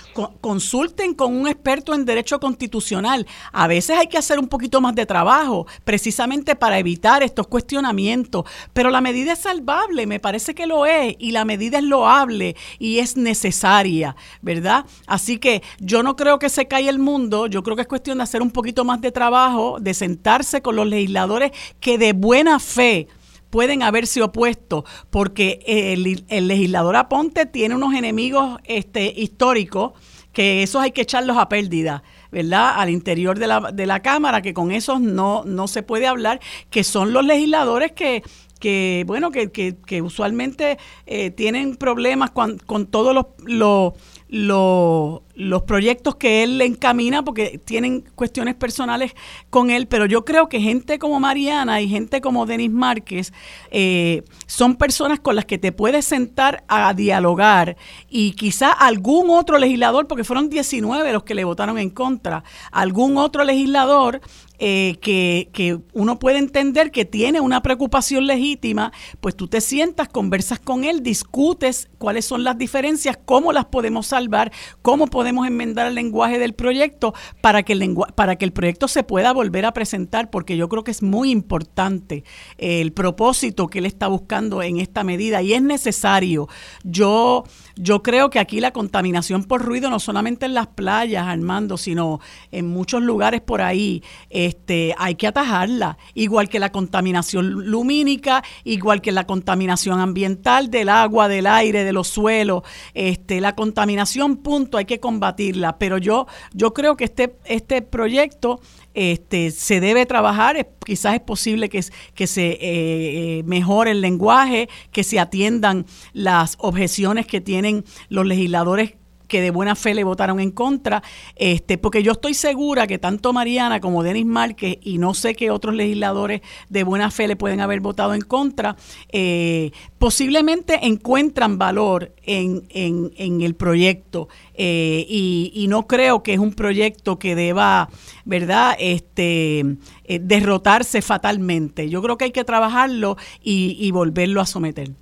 consulten con un experto en derecho constitucional. A veces hay que hacer un poquito más de trabajo, precisamente para evitar estos cuestionamientos, pero la medida es salvable, me parece que lo es, y la medida es loable y es necesaria, ¿verdad? Así que yo no creo que se caiga el mundo, yo creo que es cuestión de hacer un poquito más de trabajo, de sentarse con los legisladores que de buena fe, pueden haberse opuesto, porque el, el legislador Aponte tiene unos enemigos este, históricos que esos hay que echarlos a pérdida. ¿verdad? Al interior de la, de la Cámara, que con esos no, no se puede hablar, que son los legisladores que, que bueno, que, que, usualmente eh, tienen problemas con, con todos los, los los proyectos que él le encamina porque tienen cuestiones personales con él, pero yo creo que gente como Mariana y gente como Denis Márquez eh, son personas con las que te puedes sentar a dialogar y quizá algún otro legislador, porque fueron 19 los que le votaron en contra, algún otro legislador eh, que, que, uno puede entender que tiene una preocupación legítima, pues tú te sientas, conversas con él, discutes cuáles son las diferencias, cómo las podemos salvar, cómo podemos enmendar el lenguaje del proyecto para que el, para que el proyecto se pueda volver a presentar, porque yo creo que es muy importante el propósito que él está buscando en esta medida y es necesario. Yo yo creo que aquí la contaminación por ruido no solamente en las playas, Armando, sino en muchos lugares por ahí, este, hay que atajarla, igual que la contaminación lumínica, igual que la contaminación ambiental del agua, del aire, de los suelos, este, la contaminación, punto, hay que combatirla. Pero yo, yo creo que este, este proyecto este, se debe trabajar, quizás es posible que, que se eh, eh, mejore el lenguaje, que se atiendan las objeciones que tienen los legisladores que de buena fe le votaron en contra, este, porque yo estoy segura que tanto Mariana como Denis Márquez, y no sé qué otros legisladores de buena fe le pueden haber votado en contra, eh, posiblemente encuentran valor en, en, el proyecto eh, y, no creo que es un proyecto que deba, ¿verdad?, este, eh, derrotarse fatalmente. Yo creo que hay que trabajarlo y volverlo a someter.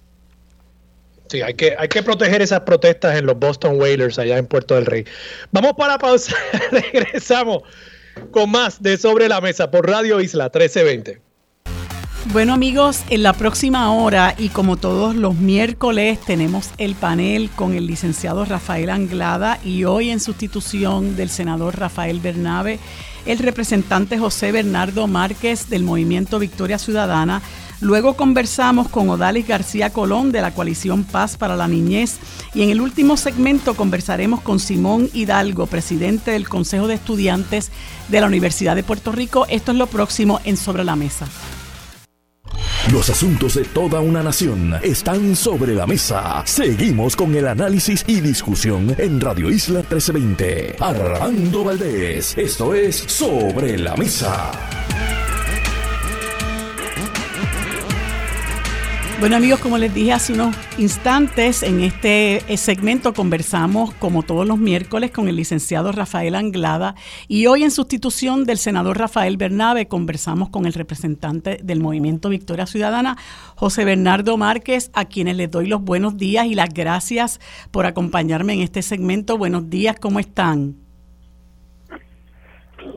Sí, hay que, hay que proteger esas protestas en los Boston Whalers allá en Puerto del Rey. Vamos para pausa, *laughs* regresamos con más de Sobre la Mesa por Radio Isla 1320. Bueno amigos, en la próxima hora y como todos los miércoles tenemos el panel con el licenciado Rafael Anglada y hoy en sustitución del senador Rafael Bernabe, el representante José Bernardo Márquez del Movimiento Victoria Ciudadana Luego conversamos con Odalis García Colón de la coalición Paz para la Niñez y en el último segmento conversaremos con Simón Hidalgo, presidente del Consejo de Estudiantes de la Universidad de Puerto Rico. Esto es lo próximo en Sobre la Mesa. Los asuntos de toda una nación están sobre la mesa. Seguimos con el análisis y discusión en Radio Isla 1320. Armando Valdés, esto es Sobre la Mesa. Bueno amigos, como les dije hace unos instantes, en este eh, segmento conversamos como todos los miércoles con el licenciado Rafael Anglada y hoy en sustitución del senador Rafael Bernabe conversamos con el representante del movimiento Victoria Ciudadana, José Bernardo Márquez, a quienes les doy los buenos días y las gracias por acompañarme en este segmento. Buenos días, ¿cómo están?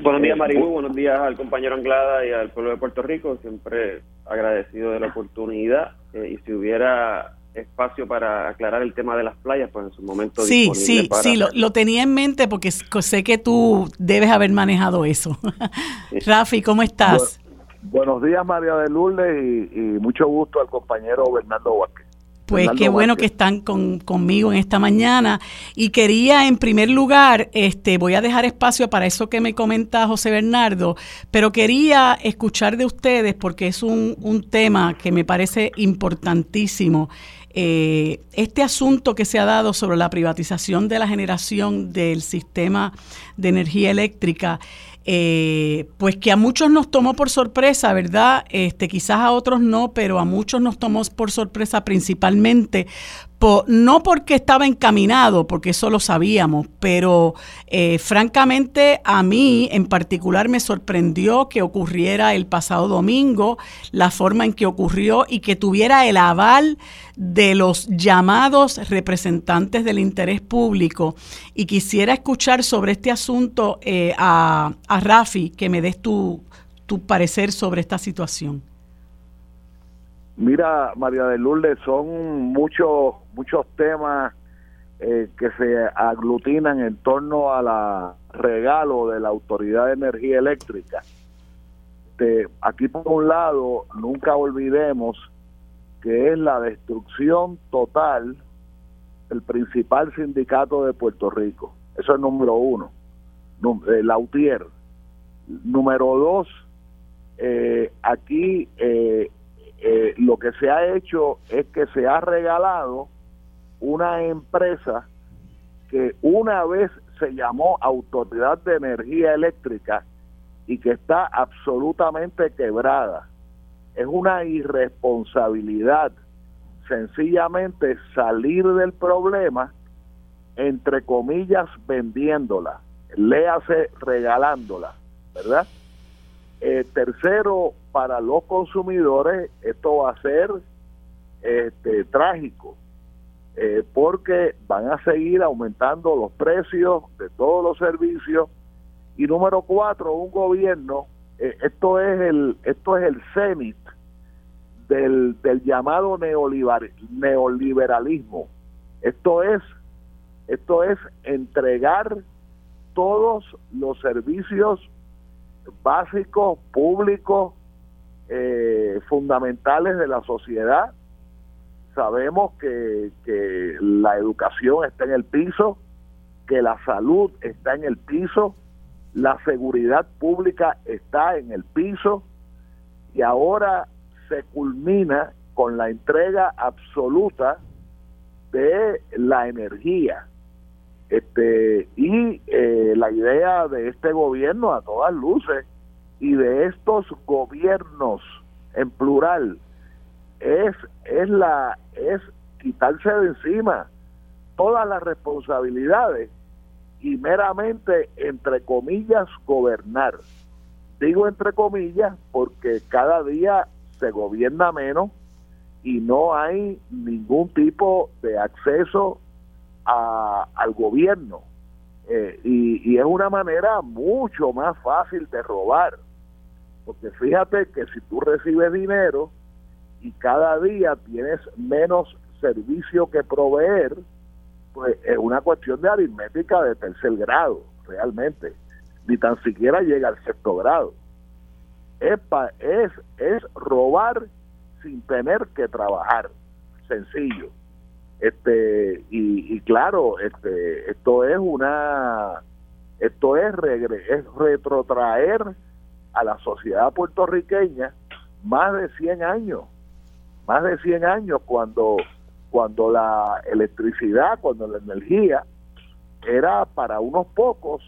Buenos días, Maribu. Buenos días al compañero Anglada y al pueblo de Puerto Rico. Siempre agradecido de la oportunidad eh, y si hubiera espacio para aclarar el tema de las playas, pues en su momento. Sí, sí, sí, lo, tenía en mente porque sé que tú debes haber manejado eso. *laughs* Rafi, ¿cómo estás? buenos días, María de Lourdes, y, mucho gusto al compañero Bernardo Vázquez. Pues qué bueno que están conmigo en esta mañana. Y quería, en primer lugar, este, voy a dejar espacio para eso que me comenta José Bernardo, pero quería escuchar de ustedes porque es un, un tema que me parece importantísimo. Eh, este asunto que se ha dado sobre la privatización de la generación del sistema de energía eléctrica eh, pues que a muchos nos tomó por sorpresa, ¿verdad? Este, quizás a otros no, pero a muchos nos tomó por sorpresa principalmente no porque estaba encaminado, porque eso lo sabíamos, pero eh, francamente a mí en particular me sorprendió que ocurriera el pasado domingo, la forma en que ocurrió y que tuviera el aval de los llamados representantes del interés público. Y quisiera escuchar sobre este asunto eh, a, a Rafi, que me des tu, tu parecer sobre esta situación. Mira, María de Lourdes, son muchos muchos temas eh, que se aglutinan en torno a la regalo de la Autoridad de Energía Eléctrica. aquí por un lado, nunca olvidemos que es la destrucción total del principal sindicato de Puerto Rico. Eso es número uno, la UTIER. Número dos, eh, aquí eh, eh, lo que se ha hecho es que se ha regalado una empresa que una vez se llamó Autoridad de Energía Eléctrica y que está absolutamente quebrada. Es una irresponsabilidad sencillamente salir del problema, entre comillas, vendiéndola, léase regalándola, ¿verdad? Eh, tercero, para los consumidores esto va a ser este, trágico, eh, porque van a seguir aumentando los precios de todos los servicios. Y número cuatro, un gobierno, eh, esto es el esto es el cenit del, del llamado neoliberalismo. Esto es esto es entregar todos los servicios básicos, públicos, eh, fundamentales de la sociedad. Sabemos que, que la educación está en el piso, que la salud está en el piso, la seguridad pública está en el piso y ahora se culmina con la entrega absoluta de la energía. Este, y eh, la idea de este gobierno a todas luces y de estos gobiernos en plural es es la es quitarse de encima todas las responsabilidades y meramente entre comillas gobernar digo entre comillas porque cada día se gobierna menos y no hay ningún tipo de acceso a, al gobierno. Eh, y, y, es una manera mucho más fácil de robar. Porque fíjate que si tú recibes dinero y cada día tienes menos servicio que proveer, pues es una cuestión de aritmética de tercer grado, realmente. Ni tan siquiera llega al sexto grado es, es, es robar sin tener que trabajar, sencillo. Este y, claro, este esto es una esto es, es retrotraer a la sociedad puertorriqueña más de 100 años, más de 100 años cuando cuando la electricidad, cuando la energía era para unos pocos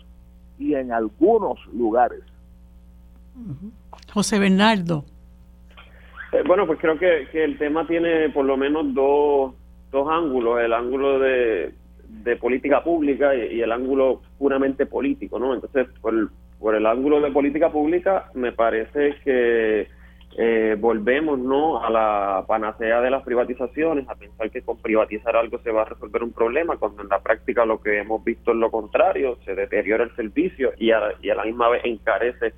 y en algunos lugares. José Bernardo. Eh, bueno, pues creo que, el tema tiene por lo menos dos, dos ángulos, el ángulo de, política pública y, el ángulo puramente político, ¿no? Entonces, por el, por el ángulo de política pública, me parece que eh, volvemos no a la panacea de las privatizaciones, a pensar que con privatizar algo se va a resolver un problema, cuando en la práctica lo que hemos visto es lo contrario, se deteriora el servicio y y a la misma vez encarece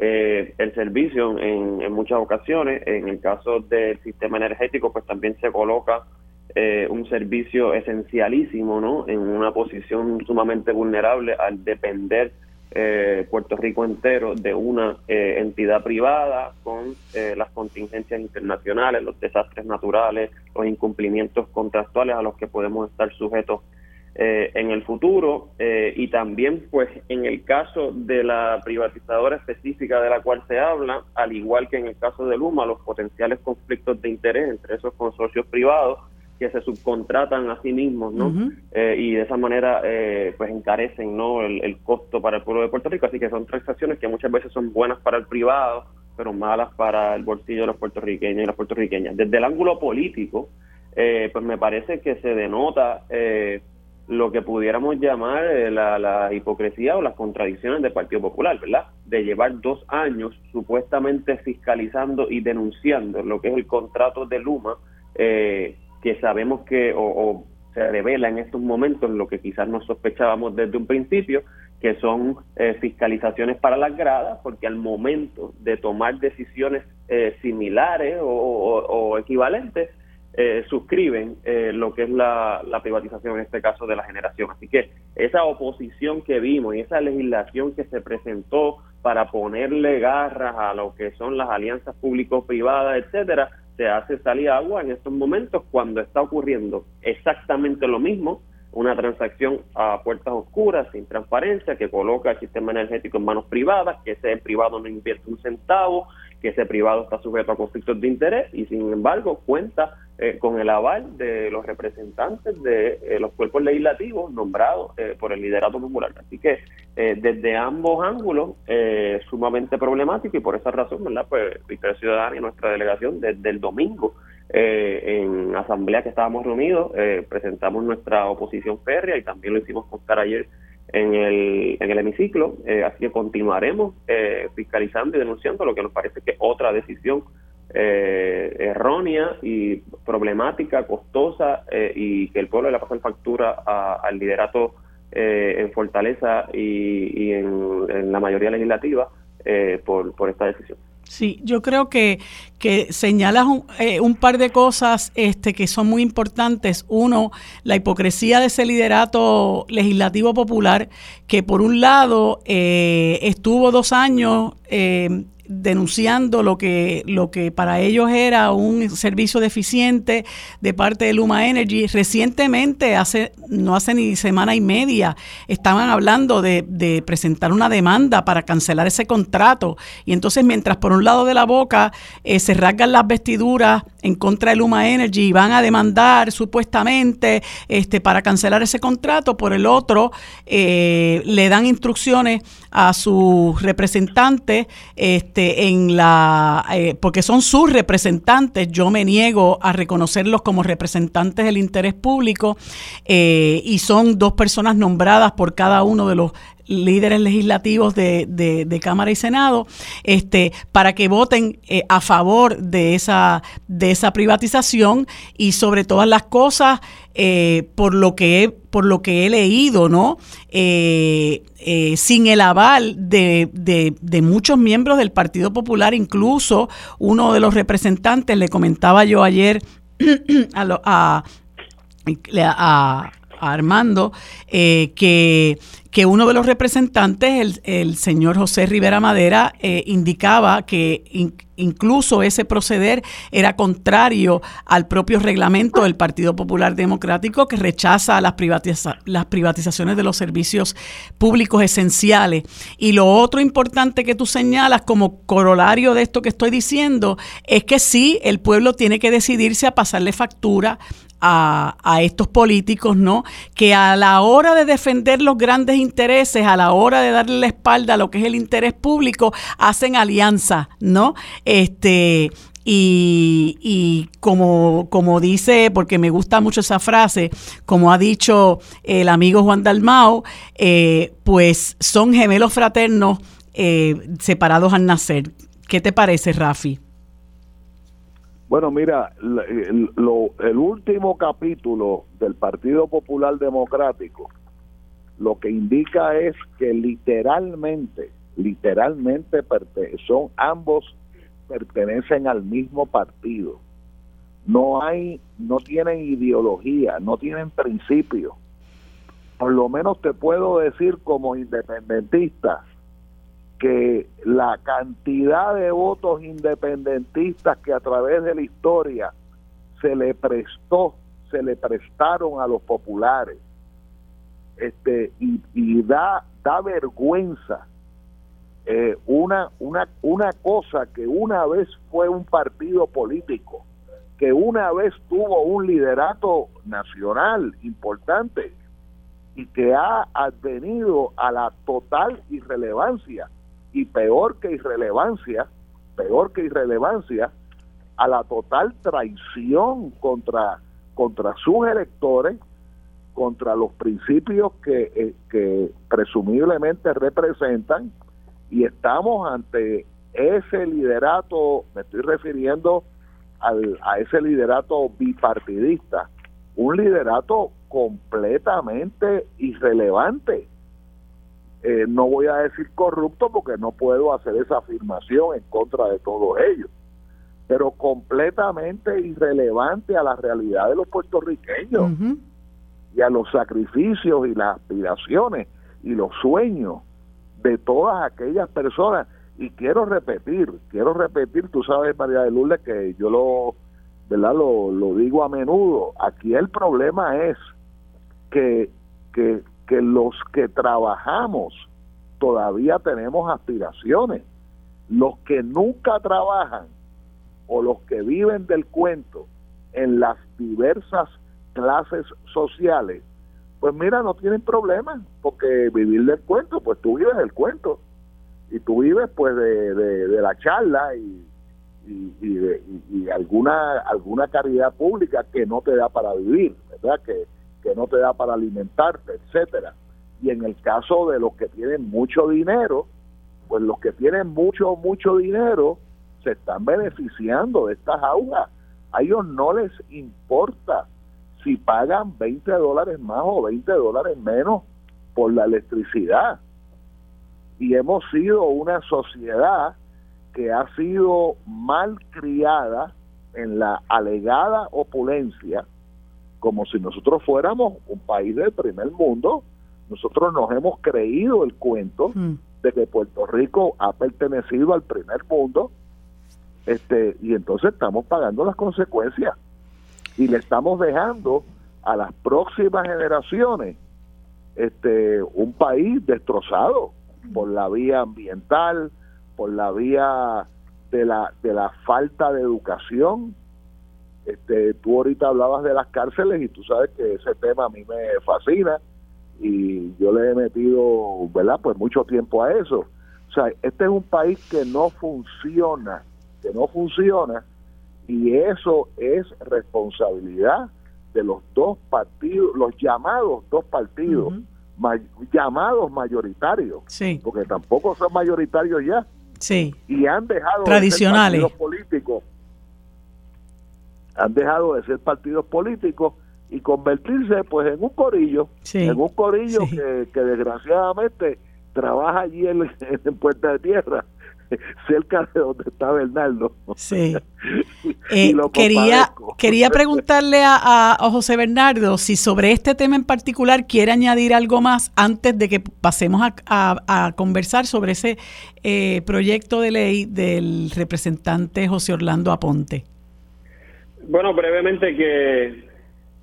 eh, el servicio en, en, muchas ocasiones. En el caso del sistema energético, pues también se coloca eh, un servicio esencialísimo, ¿no? En una posición sumamente vulnerable al depender eh, Puerto Rico entero de una entidad privada con las contingencias internacionales, los desastres naturales, los incumplimientos contractuales a los que podemos estar sujetos eh, en el futuro eh, y también pues en el caso de la privatizadora específica de la cual se habla, al igual que en el caso de Luma, los potenciales conflictos de interés entre esos consorcios privados que se subcontratan a sí mismos, ¿no? Eh, y de esa manera pues encarecen, ¿no? El, el, costo para el pueblo de Puerto Rico, así que son transacciones que muchas veces son buenas para el privado, pero malas para el bolsillo de los puertorriqueños y las puertorriqueñas. Desde el ángulo político, pues me parece que se denota eh, lo que pudiéramos llamar eh, la, hipocresía o las contradicciones del Partido Popular, ¿verdad? De llevar dos años supuestamente fiscalizando y denunciando lo que es el contrato de Luma, eh, que sabemos que o, se revela en estos momentos lo que quizás no sospechábamos desde un principio, que son eh, fiscalizaciones para las gradas, porque al momento de tomar decisiones similares o equivalentes, eh, suscriben eh, lo que es la, privatización, en este caso de la generación. Así que esa oposición que vimos y esa legislación que se presentó para ponerle garras a lo que son las alianzas público-privadas, etcétera, se hace salir agua en estos momentos cuando está ocurriendo exactamente lo mismo una transacción a puertas oscuras, sin transparencia, que coloca el sistema energético en manos privadas, que ese privado no invierte un centavo, que ese privado está sujeto a conflictos de interés y sin embargo cuenta eh, con el aval de los representantes de eh, los cuerpos legislativos nombrados eh, por el liderato popular. Así que desde ambos ángulos sumamente problemático y por esa razón, ¿verdad? Pues Victoria Ciudadana y nuestra delegación desde el domingo en asamblea que estábamos reunidos presentamos nuestra oposición férrea y también lo hicimos constar ayer en el, en el hemiciclo, eh, así que continuaremos eh, fiscalizando y denunciando lo que nos parece que es otra decisión eh, errónea y problemática, costosa y que el pueblo le pasado factura al liderato en Fortaleza y, en, en, la mayoría legislativa por, por esta decisión. Sí, yo creo que, que señalas un, eh, un, par de cosas este, que son muy importantes. Uno, la hipocresía de ese liderato legislativo popular, que por un lado eh, estuvo dos años eh, denunciando lo que, lo que para ellos era un servicio deficiente de parte de Luma Energy. Recientemente, hace, no hace ni semana y media, estaban hablando de, presentar una demanda para cancelar ese contrato. Y entonces, mientras por un lado de la boca eh, se rasgan las vestiduras en contra de Luma Energy y van a demandar supuestamente este, para cancelar ese contrato, por el otro eh, le dan instrucciones a sus representantes este, en la eh, porque son sus representantes. Yo me niego a reconocerlos como representantes del interés público eh, y son dos personas nombradas por cada uno de los líderes legislativos de, de, Cámara y Senado, este, para que voten eh, a favor de esa, de esa privatización y sobre todas las cosas, eh, por lo que he, por lo que he leído, ¿no? Eh, sin el aval de, de, muchos miembros del Partido Popular, incluso uno de los representantes, le comentaba yo ayer *clears throat* a, a Armando, que que uno de los representantes, el, señor José Rivera Madera, eh, indicaba que incluso ese proceder era contrario al propio reglamento del Partido Popular Democrático que rechaza las, las privatizaciones de los servicios públicos esenciales. Y lo otro importante que tú señalas como corolario de esto que estoy diciendo es que sí, el pueblo tiene que decidirse a pasarle factura a, estos políticos, ¿no? Que a la hora de defender los grandes intereses, a la hora de darle la espalda a lo que es el interés público, hacen alianza, ¿no? Este, y, y, como, como dice, porque me gusta mucho esa frase, como ha dicho el amigo Juan Dalmao, eh, pues son gemelos fraternos eh, separados al nacer. ¿Qué te parece, Rafi? Bueno, mira, el, el último capítulo del Partido Popular Democrático lo que indica es que literalmente, literalmente son ambos pertenecen al mismo partido. No hay, no tienen ideología, no tienen principios. Por lo menos te puedo decir como independentista que la cantidad de votos independentistas que a través de la historia se le prestó, se le prestaron a los populares, este y, da da vergüenza eh, una una una cosa que una vez fue un partido político que una vez tuvo un liderato nacional importante y que ha advenido a la total irrelevancia y peor que irrelevancia, peor que irrelevancia, a la total traición contra, contra sus electores, contra los principios que, eh, que presumiblemente representan, y estamos ante ese liderato, me estoy refiriendo al, a ese liderato bipartidista, un liderato completamente irrelevante eh, no voy a decir corrupto porque no puedo hacer esa afirmación en contra de todos ellos, pero completamente irrelevante a la realidad de los puertorriqueños y a los sacrificios y las aspiraciones y los sueños de todas aquellas personas. Y quiero repetir, quiero repetir, tú sabes, María de Lourdes, que yo lo, ¿verdad? Lo, lo digo a menudo. Aquí el problema es que, que, que los que trabajamos todavía tenemos aspiraciones. Los que nunca trabajan o los que viven del cuento en las diversas clases sociales, pues mira, no tienen problema, porque vivir del cuento, pues tú vives del cuento y tú vives pues de, de, la charla y, y, alguna alguna caridad pública que no te da para vivir, ¿verdad? Que, que no te da para alimentarte, etcétera. Y en el caso de los que tienen mucho dinero, pues los que tienen mucho, mucho dinero se están beneficiando de estas aulas. A ellos no les importa si pagan 20 dólares más o 20 dólares menos por la electricidad. Y hemos sido una sociedad que ha sido mal criada en la alegada opulencia, como si nosotros fuéramos un país del primer mundo. Nosotros nos hemos creído el cuento mm. de que Puerto Rico ha pertenecido al primer mundo este y entonces estamos pagando las consecuencias y le estamos dejando a las próximas generaciones este un país destrozado por la vía ambiental, por la vía de la de la falta de educación. Este, tú ahorita hablabas de las cárceles y tú sabes que ese tema a mí me fascina y yo le he metido, ¿verdad? Pues mucho tiempo a eso. O sea, este es un país que no funciona que no funciona y eso es responsabilidad de los dos partidos, los llamados dos partidos, llamados mayoritarios, porque tampoco son mayoritarios ya. Sí. Y han dejado tradicionales de ser partidos políticos. Han dejado de ser partidos políticos y convertirse pues en un corillo, en un corillo que, que desgraciadamente trabaja allí en, *laughs* en Puerta de Tierra *laughs* cerca de donde está Bernardo. Sí. *laughs* Eh, quería, quería preguntarle a, José Bernardo si sobre este tema en particular quiere añadir algo más antes de que pasemos a, conversar sobre ese eh, proyecto de ley del representante José Orlando Aponte. Bueno, brevemente que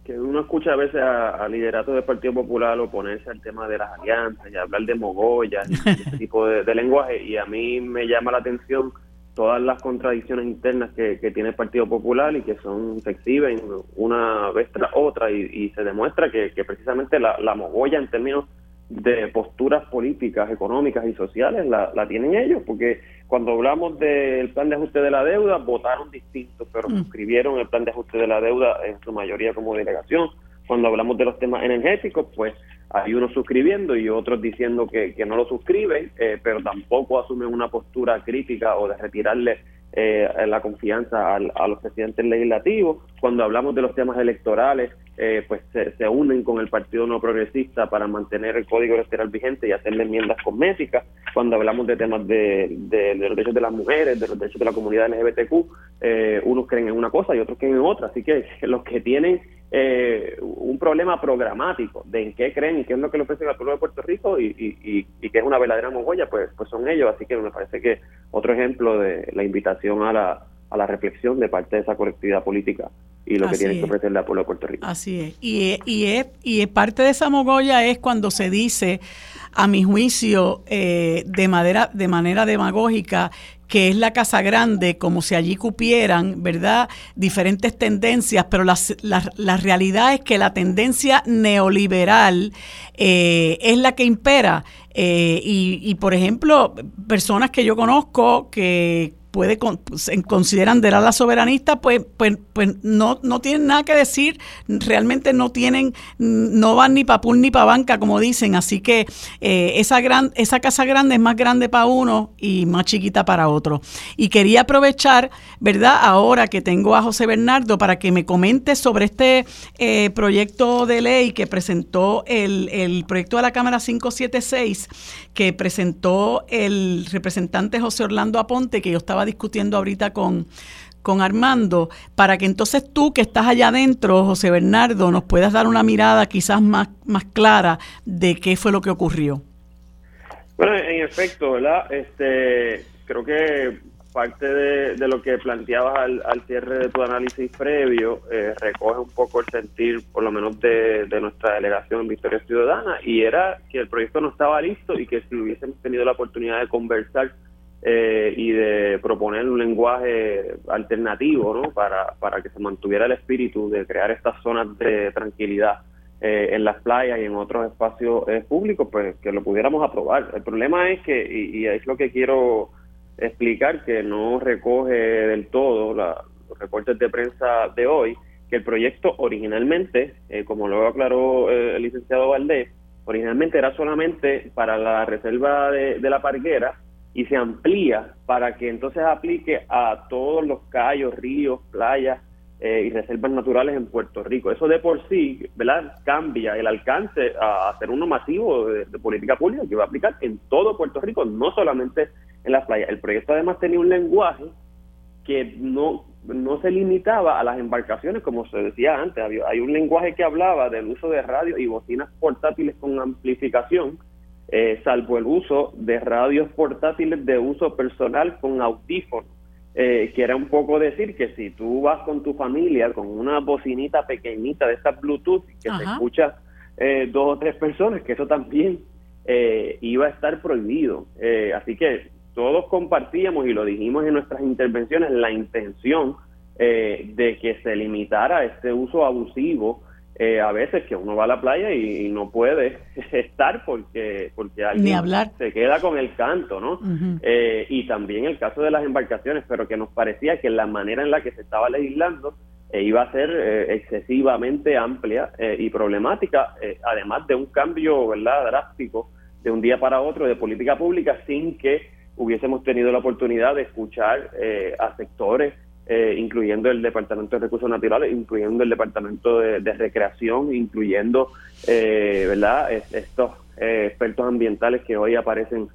que uno escucha a veces a, liderato del Partido Popular oponerse al tema de las alianzas y hablar de mogollas y *laughs* ese tipo de, lenguaje y a mí me llama la atención todas las contradicciones internas que, tiene el Partido Popular y que son se exhiben una vez tras otra y, se demuestra que, precisamente la, la mogolla en términos de posturas políticas, económicas y sociales la, la, tienen ellos, porque cuando hablamos del plan de ajuste de la deuda, votaron distintos, pero mm. suscribieron el plan de ajuste de la deuda en su mayoría como delegación. Cuando hablamos de los temas energéticos, pues hay unos suscribiendo y otros diciendo que, que no lo suscriben, eh, pero tampoco asumen una postura crítica o de retirarle eh, la confianza a los presidentes legislativos. Cuando hablamos de los temas electorales, eh, pues se, unen con el Partido No Progresista para mantener el Código Electoral vigente y hacerle enmiendas cosméticas. Cuando hablamos de temas de, de, los derechos de las mujeres, de los derechos de la comunidad LGBTQ, eh, unos creen en una cosa y otros creen en otra. Así que los que tienen eh, un problema programático de en qué creen y qué es lo que le ofrecen al pueblo de Puerto Rico y, y, y, que es una verdadera mogolla, pues, pues son ellos. Así que me parece que otro ejemplo de la invitación a la, a la reflexión de parte de esa colectividad política y lo que tiene que ofrecerle al pueblo de Puerto Rico. Así es. Y, y, es, y parte de esa mogolla es cuando se dice, a mi juicio, eh, de, manera, de manera demagógica, que es la Casa Grande, como si allí cupieran, ¿verdad? Diferentes tendencias, pero la, la, realidad es que la tendencia neoliberal eh, es la que impera. Eh, y, y, por ejemplo, personas que yo conozco que puede se consideran de la soberanista, pues, pues, pues no, no tienen nada que decir, realmente no tienen, no van ni para pul ni para banca, como dicen, así que eh, esa, gran, esa casa grande es más grande para uno y más chiquita para otro. Y quería aprovechar, ¿verdad? Ahora que tengo a José Bernardo para que me comente sobre este eh, proyecto de ley que presentó el, el proyecto de la Cámara 576, que presentó el representante José Orlando Aponte, que yo estaba discutiendo ahorita con, con Armando, para que entonces tú que estás allá adentro, José Bernardo, nos puedas dar una mirada quizás más, más clara de qué fue lo que ocurrió. Bueno, en efecto, ¿verdad? Este, creo que parte de, lo que planteabas al, cierre de tu análisis previo eh, recoge un poco el sentir, por lo menos de, nuestra delegación en Victoria Ciudadana, y era que el proyecto no estaba listo y que si hubiésemos tenido la oportunidad de conversar eh, y de proponer un lenguaje alternativo ¿no? para, para que se mantuviera el espíritu de crear estas zonas de tranquilidad eh, en las playas y en otros espacios públicos, pues que lo pudiéramos aprobar. El problema es que, y, es lo que quiero explicar que no recoge del todo los reportes de prensa de hoy, que el proyecto originalmente, eh, como lo aclaró eh, el licenciado Valdés, originalmente era solamente para la reserva de, la Parguera y se amplía para que entonces aplique a todos los callos, ríos, playas eh, y reservas naturales en Puerto Rico. Eso de por sí, ¿verdad? Cambia el alcance a, hacer uno masivo de, política pública que va a aplicar en todo Puerto Rico, no solamente en las playas. El proyecto además tenía un lenguaje que no, no se limitaba a las embarcaciones, como se decía antes. hay un lenguaje que hablaba del uso de radio y bocinas portátiles con amplificación, eh, salvo el uso de radios portátiles de uso personal con audífonos. Eh, que era un poco decir que si tú vas con tu familia con una bocinita pequeñita de estas Bluetooth que se escucha eh, dos o tres personas, que eso también iba a estar prohibido. así que todos compartíamos y lo dijimos en nuestras intervenciones la intención eh, de que se limitara este uso abusivo eh, a veces que uno va a la playa y, no puede *laughs* estar porque porque alguien se queda con el canto, ¿no? Eh, y también el caso de las embarcaciones, pero que nos parecía que la manera en la que se estaba legislando iba a ser excesivamente amplia y problemática, además de un cambio, ¿verdad?, drástico de un día para otro de política pública sin que hubiésemos tenido la oportunidad de escuchar eh, a sectores, eh, incluyendo el Departamento de Recursos Naturales, incluyendo el Departamento de, Recreación, incluyendo, eh, ¿verdad?, estos expertos ambientales que hoy aparecen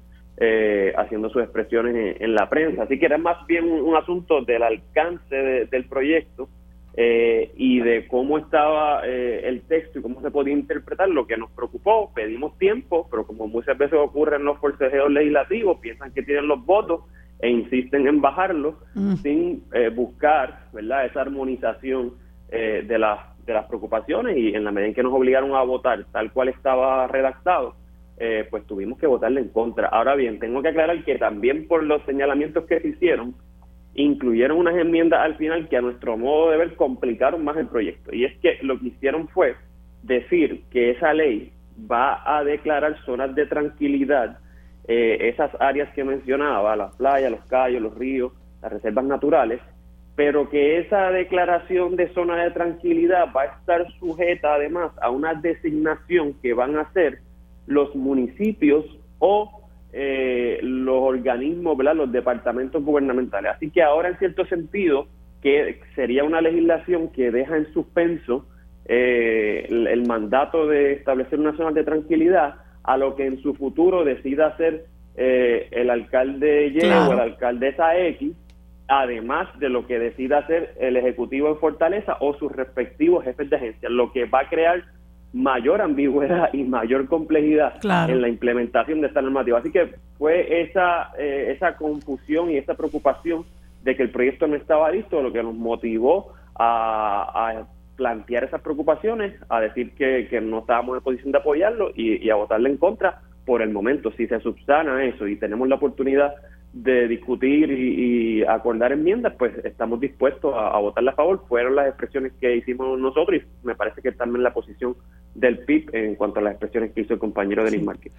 haciendo sus expresiones en, la prensa. Así que era más bien un, asunto del alcance del proyecto eh, y de cómo estaba eh, el texto y cómo se podía interpretar, lo que nos preocupó, pedimos tiempo, pero como muchas veces ocurre en los forcejeos legislativos, piensan que tienen los votos e insisten en bajarlos mm. sin eh, buscar verdad esa armonización de, las de las preocupaciones y en la medida en que nos obligaron a votar tal cual estaba redactado, pues tuvimos que votarle en contra. Ahora bien, tengo que aclarar que también por los señalamientos que se hicieron, incluyeron unas enmiendas al final que a nuestro modo de ver complicaron más el proyecto. Y es que lo que hicieron fue decir que esa ley va a declarar zonas de tranquilidad, eh, esas áreas que mencionaba, las playas, los callos, los ríos, las reservas naturales, pero que esa declaración de zona de tranquilidad va a estar sujeta además a una designación que van a hacer los municipios o eh, los organismos, los departamentos gubernamentales. Así que ahora, en cierto sentido, que sería una legislación que deja en suspenso eh, el, mandato de establecer una zona de tranquilidad a lo que en su futuro decida hacer eh, el alcalde Y o la alcaldesa X, además de lo que decida hacer el Ejecutivo en Fortaleza o sus respectivos jefes de agencia, lo que va a crear mayor ambigüedad *laughs* y mayor complejidad en la implementación de esta normativa. Así que fue esa, eh, esa confusión y esa preocupación de que el proyecto no estaba listo lo que nos motivó a, plantear esas preocupaciones, a decir que, no estábamos en posición de apoyarlo y, y a votarle en contra por el momento. Si se subsana eso y tenemos la oportunidad de discutir y, acordar enmiendas, pues estamos dispuestos a, votarle a favor. Fueron las expresiones que hicimos nosotros y me parece que también la posición del PIB en cuanto a las expresiones que hizo el compañero Denis Márquez.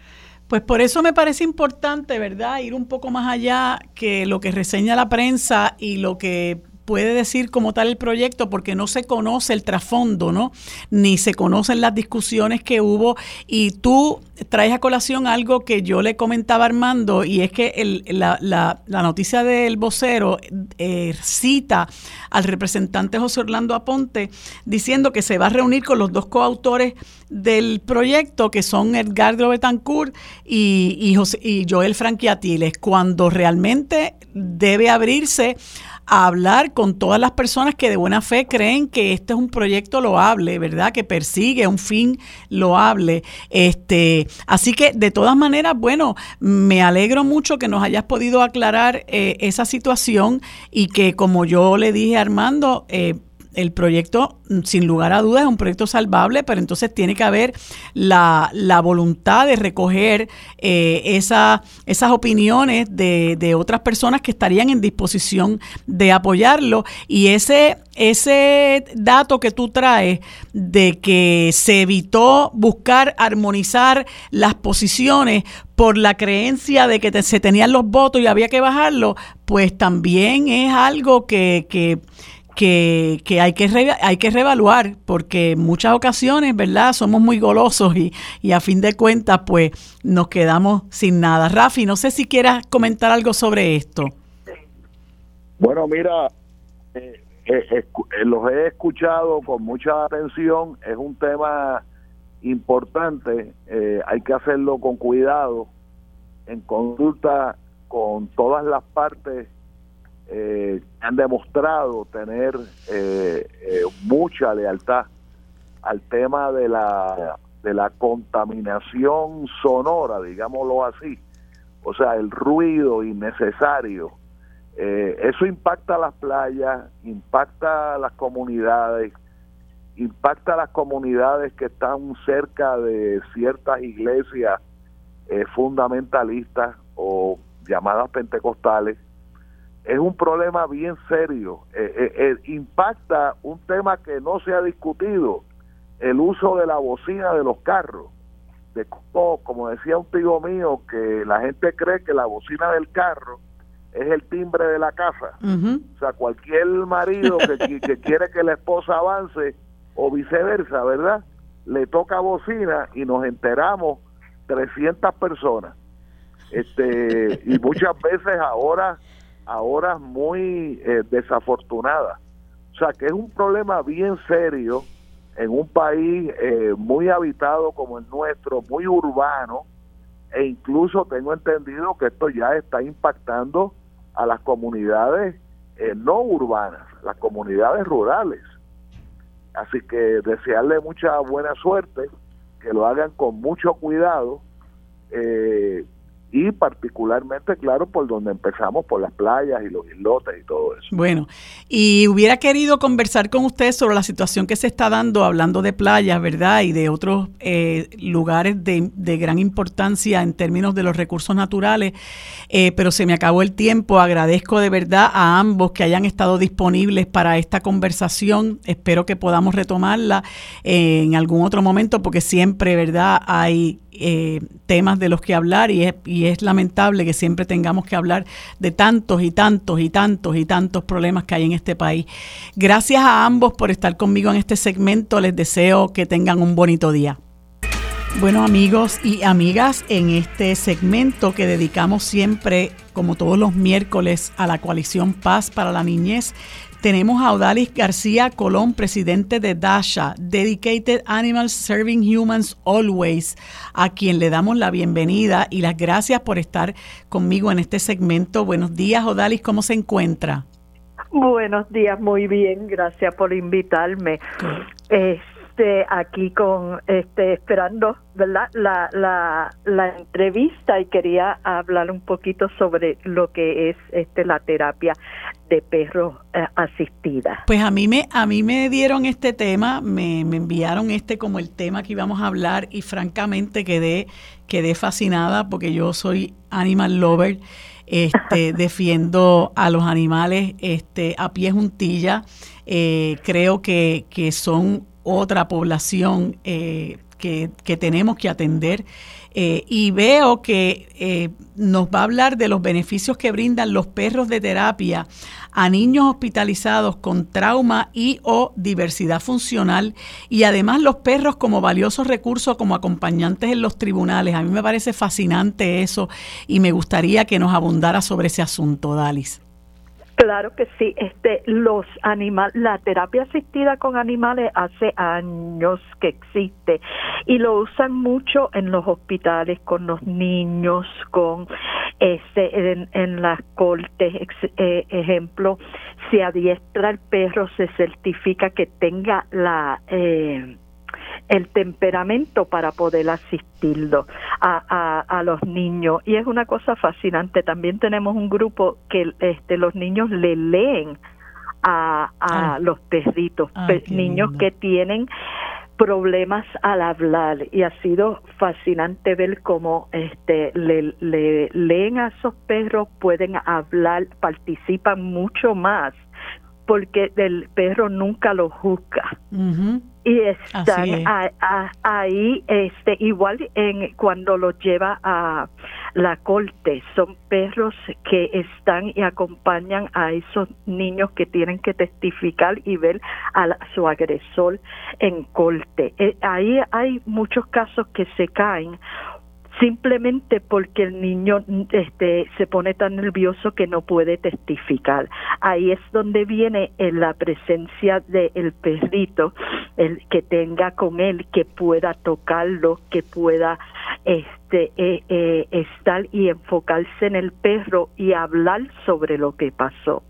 Pues por eso me parece importante, ¿verdad?, ir un poco más allá que lo que reseña la prensa y lo que puede decir como tal el proyecto porque no se conoce el trasfondo, ¿no? Ni se conocen las discusiones que hubo y tú traes a colación algo que yo le comentaba Armando y es que el, la, la, la, noticia del vocero eh, cita al representante José Orlando Aponte diciendo que se va a reunir con los dos coautores del proyecto que son Edgardo Betancourt y, José, y Joel Franquiatiles cuando realmente debe abrirse a hablar con todas las personas que de buena fe creen que este es un proyecto loable, ¿verdad? Que persigue un fin loable. Este, así que de todas maneras, bueno, me alegro mucho que nos hayas podido aclarar eh, esa situación y que como yo le dije a Armando, eh, el proyecto, sin lugar a dudas, es un proyecto salvable, pero entonces tiene que haber la, voluntad de recoger eh, esa, esas opiniones de, de, otras personas que estarían en disposición de apoyarlo. Y ese, ese dato que tú traes de que se evitó buscar armonizar las posiciones por la creencia de que se tenían los votos y había que bajarlo, pues también es algo que, que que, que, hay, que hay que reevaluar porque en muchas ocasiones, ¿verdad? Somos muy golosos y, y, a fin de cuentas, pues nos quedamos sin nada. Rafi, no sé si quieras comentar algo sobre esto. Bueno, mira, eh, eh, eh, los he escuchado con mucha atención, es un tema importante, hay que hacerlo con cuidado, en consulta con todas las partes eh, han demostrado tener eh, eh, mucha lealtad al tema de la de la contaminación sonora, digámoslo así, o sea, el ruido innecesario. eso impacta las playas, impacta las comunidades, impacta las comunidades que están cerca de ciertas iglesias fundamentalistas o llamadas pentecostales es un problema bien serio. Eh, eh, eh, impacta un tema que no se ha discutido, el uso de la bocina de los carros. De como, decía un tío mío, que la gente cree que la bocina del carro es el timbre de la casa. O sea, cualquier marido que, que *laughs* quiere que la esposa avance o viceversa, ¿verdad? Le toca bocina y nos enteramos 300 personas. Este, y muchas veces ahora a horas muy eh, desafortunadas. O sea que es un problema bien serio en un país eh, muy habitado como el nuestro, muy urbano, e incluso tengo entendido que esto ya está impactando a las comunidades eh, no urbanas, las comunidades rurales. Así que desearle mucha buena suerte, que lo hagan con mucho cuidado, eh, y particularmente, claro, por donde empezamos, por las playas y los islotes y todo eso. Bueno, y hubiera querido conversar con usted sobre la situación que se está dando, hablando de playas, ¿verdad? Y de otros eh, lugares de, de, gran importancia en términos de los recursos naturales, eh, pero se me acabó el tiempo. Agradezco de verdad a ambos que hayan estado disponibles para esta conversación. Espero que podamos retomarla en algún otro momento, porque siempre, ¿verdad? Hay eh, temas de los que hablar y es, y es lamentable que siempre tengamos que hablar de tantos y tantos y tantos y tantos problemas que hay en este país. Gracias a ambos por estar conmigo en este segmento. Les deseo que tengan un bonito día. Bueno amigos y amigas, en este segmento que dedicamos siempre, como todos los miércoles, a la coalición Paz para la Niñez, tenemos a Odalis García Colón, presidente de DASHA, Dedicated Animals Serving Humans Always, a quien le damos la bienvenida y las gracias por estar conmigo en este segmento. Buenos días, Odalis, ¿cómo se encuentra? Buenos días, muy bien, gracias por invitarme. Este, aquí con este esperando, ¿verdad? La, la, la entrevista y quería hablar un poquito sobre lo que es este la terapia de perros eh, asistida. Pues a mí me a mí me dieron este tema, me, me, enviaron este como el tema que íbamos a hablar y francamente quedé quedé fascinada porque yo soy animal lover. Este, *laughs* defiendo a los animales este, a pie juntilla. Eh, creo que, que, son otra población eh, que, que tenemos que atender. Eh, y veo que eh, nos va a hablar de los beneficios que brindan los perros de terapia a niños hospitalizados con trauma y o diversidad funcional y además los perros como valiosos recursos como acompañantes en los tribunales. A mí me parece fascinante eso y me gustaría que nos abundara sobre ese asunto, Dalis. Claro que sí, este los animales, la terapia asistida con animales hace años que existe y lo usan mucho en los hospitales con los niños, con este, en, las cortes, eh, ejemplo, se adiestra el perro, se certifica que tenga la eh, el temperamento para poder asistirlo a, a, los niños. Y es una cosa fascinante. También tenemos un grupo que este los niños le leen a, a los perritos. Niños que tienen problemas al hablar. Y ha sido fascinante ver cómo este le, leen a esos perros pueden hablar participan mucho más porque el perro nunca lo juzga y están ahí este igual en cuando los lleva a la corte. Son perros que están y acompañan a esos niños que tienen que testificar y ver a su agresor en corte. Eh, ahí hay muchos casos que se caen simplemente porque el niño este, se pone tan nervioso que no puede testificar. Ahí es donde viene en la presencia del perrito, el que tenga con él, que pueda tocarlo, que pueda este, eh, eh, estar y enfocarse en el perro y hablar sobre lo que pasó.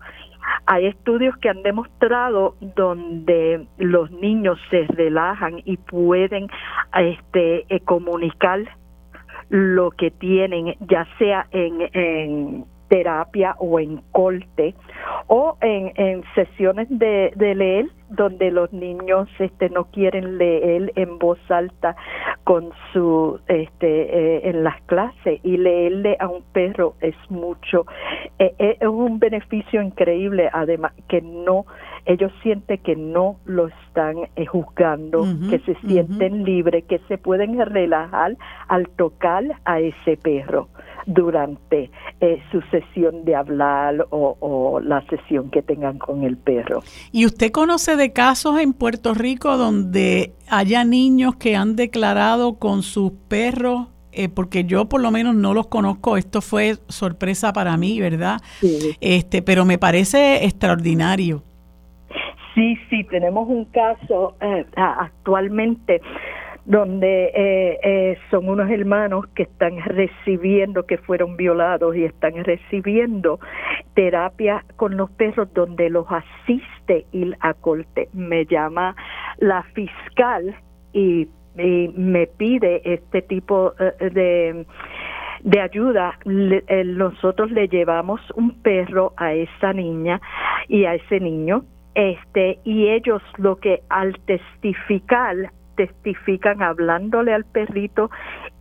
Hay estudios que han demostrado donde los niños se relajan y pueden este, eh, comunicar lo que tienen, ya sea en, en terapia o en corte o en, en sesiones de, de leer donde los niños este no quieren leer en voz alta con su este eh, en las clases. Y leerle a un perro es mucho eh, eh, es un beneficio increíble además que no ellos sienten que no lo están juzgando que se sienten libres que se pueden relajar al tocar a ese perro durante su sesión de hablar o, o la sesión que tengan con el perro. Y usted conoce de casos en Puerto Rico donde haya niños que han declarado con sus perros, eh, porque yo por lo menos no los conozco, esto fue sorpresa para mí, ¿verdad? Este, pero me parece extraordinario. Sí, sí, tenemos un caso eh, actualmente donde eh, eh, son unos hermanos que están recibiendo, que fueron violados y están recibiendo terapia con los perros donde los asiste el a corte. Me llama la fiscal y, me pide este tipo eh, de de ayuda, nosotros le llevamos un perro a esa niña y a ese niño, este, y ellos lo que al testificar testifican hablándole al perrito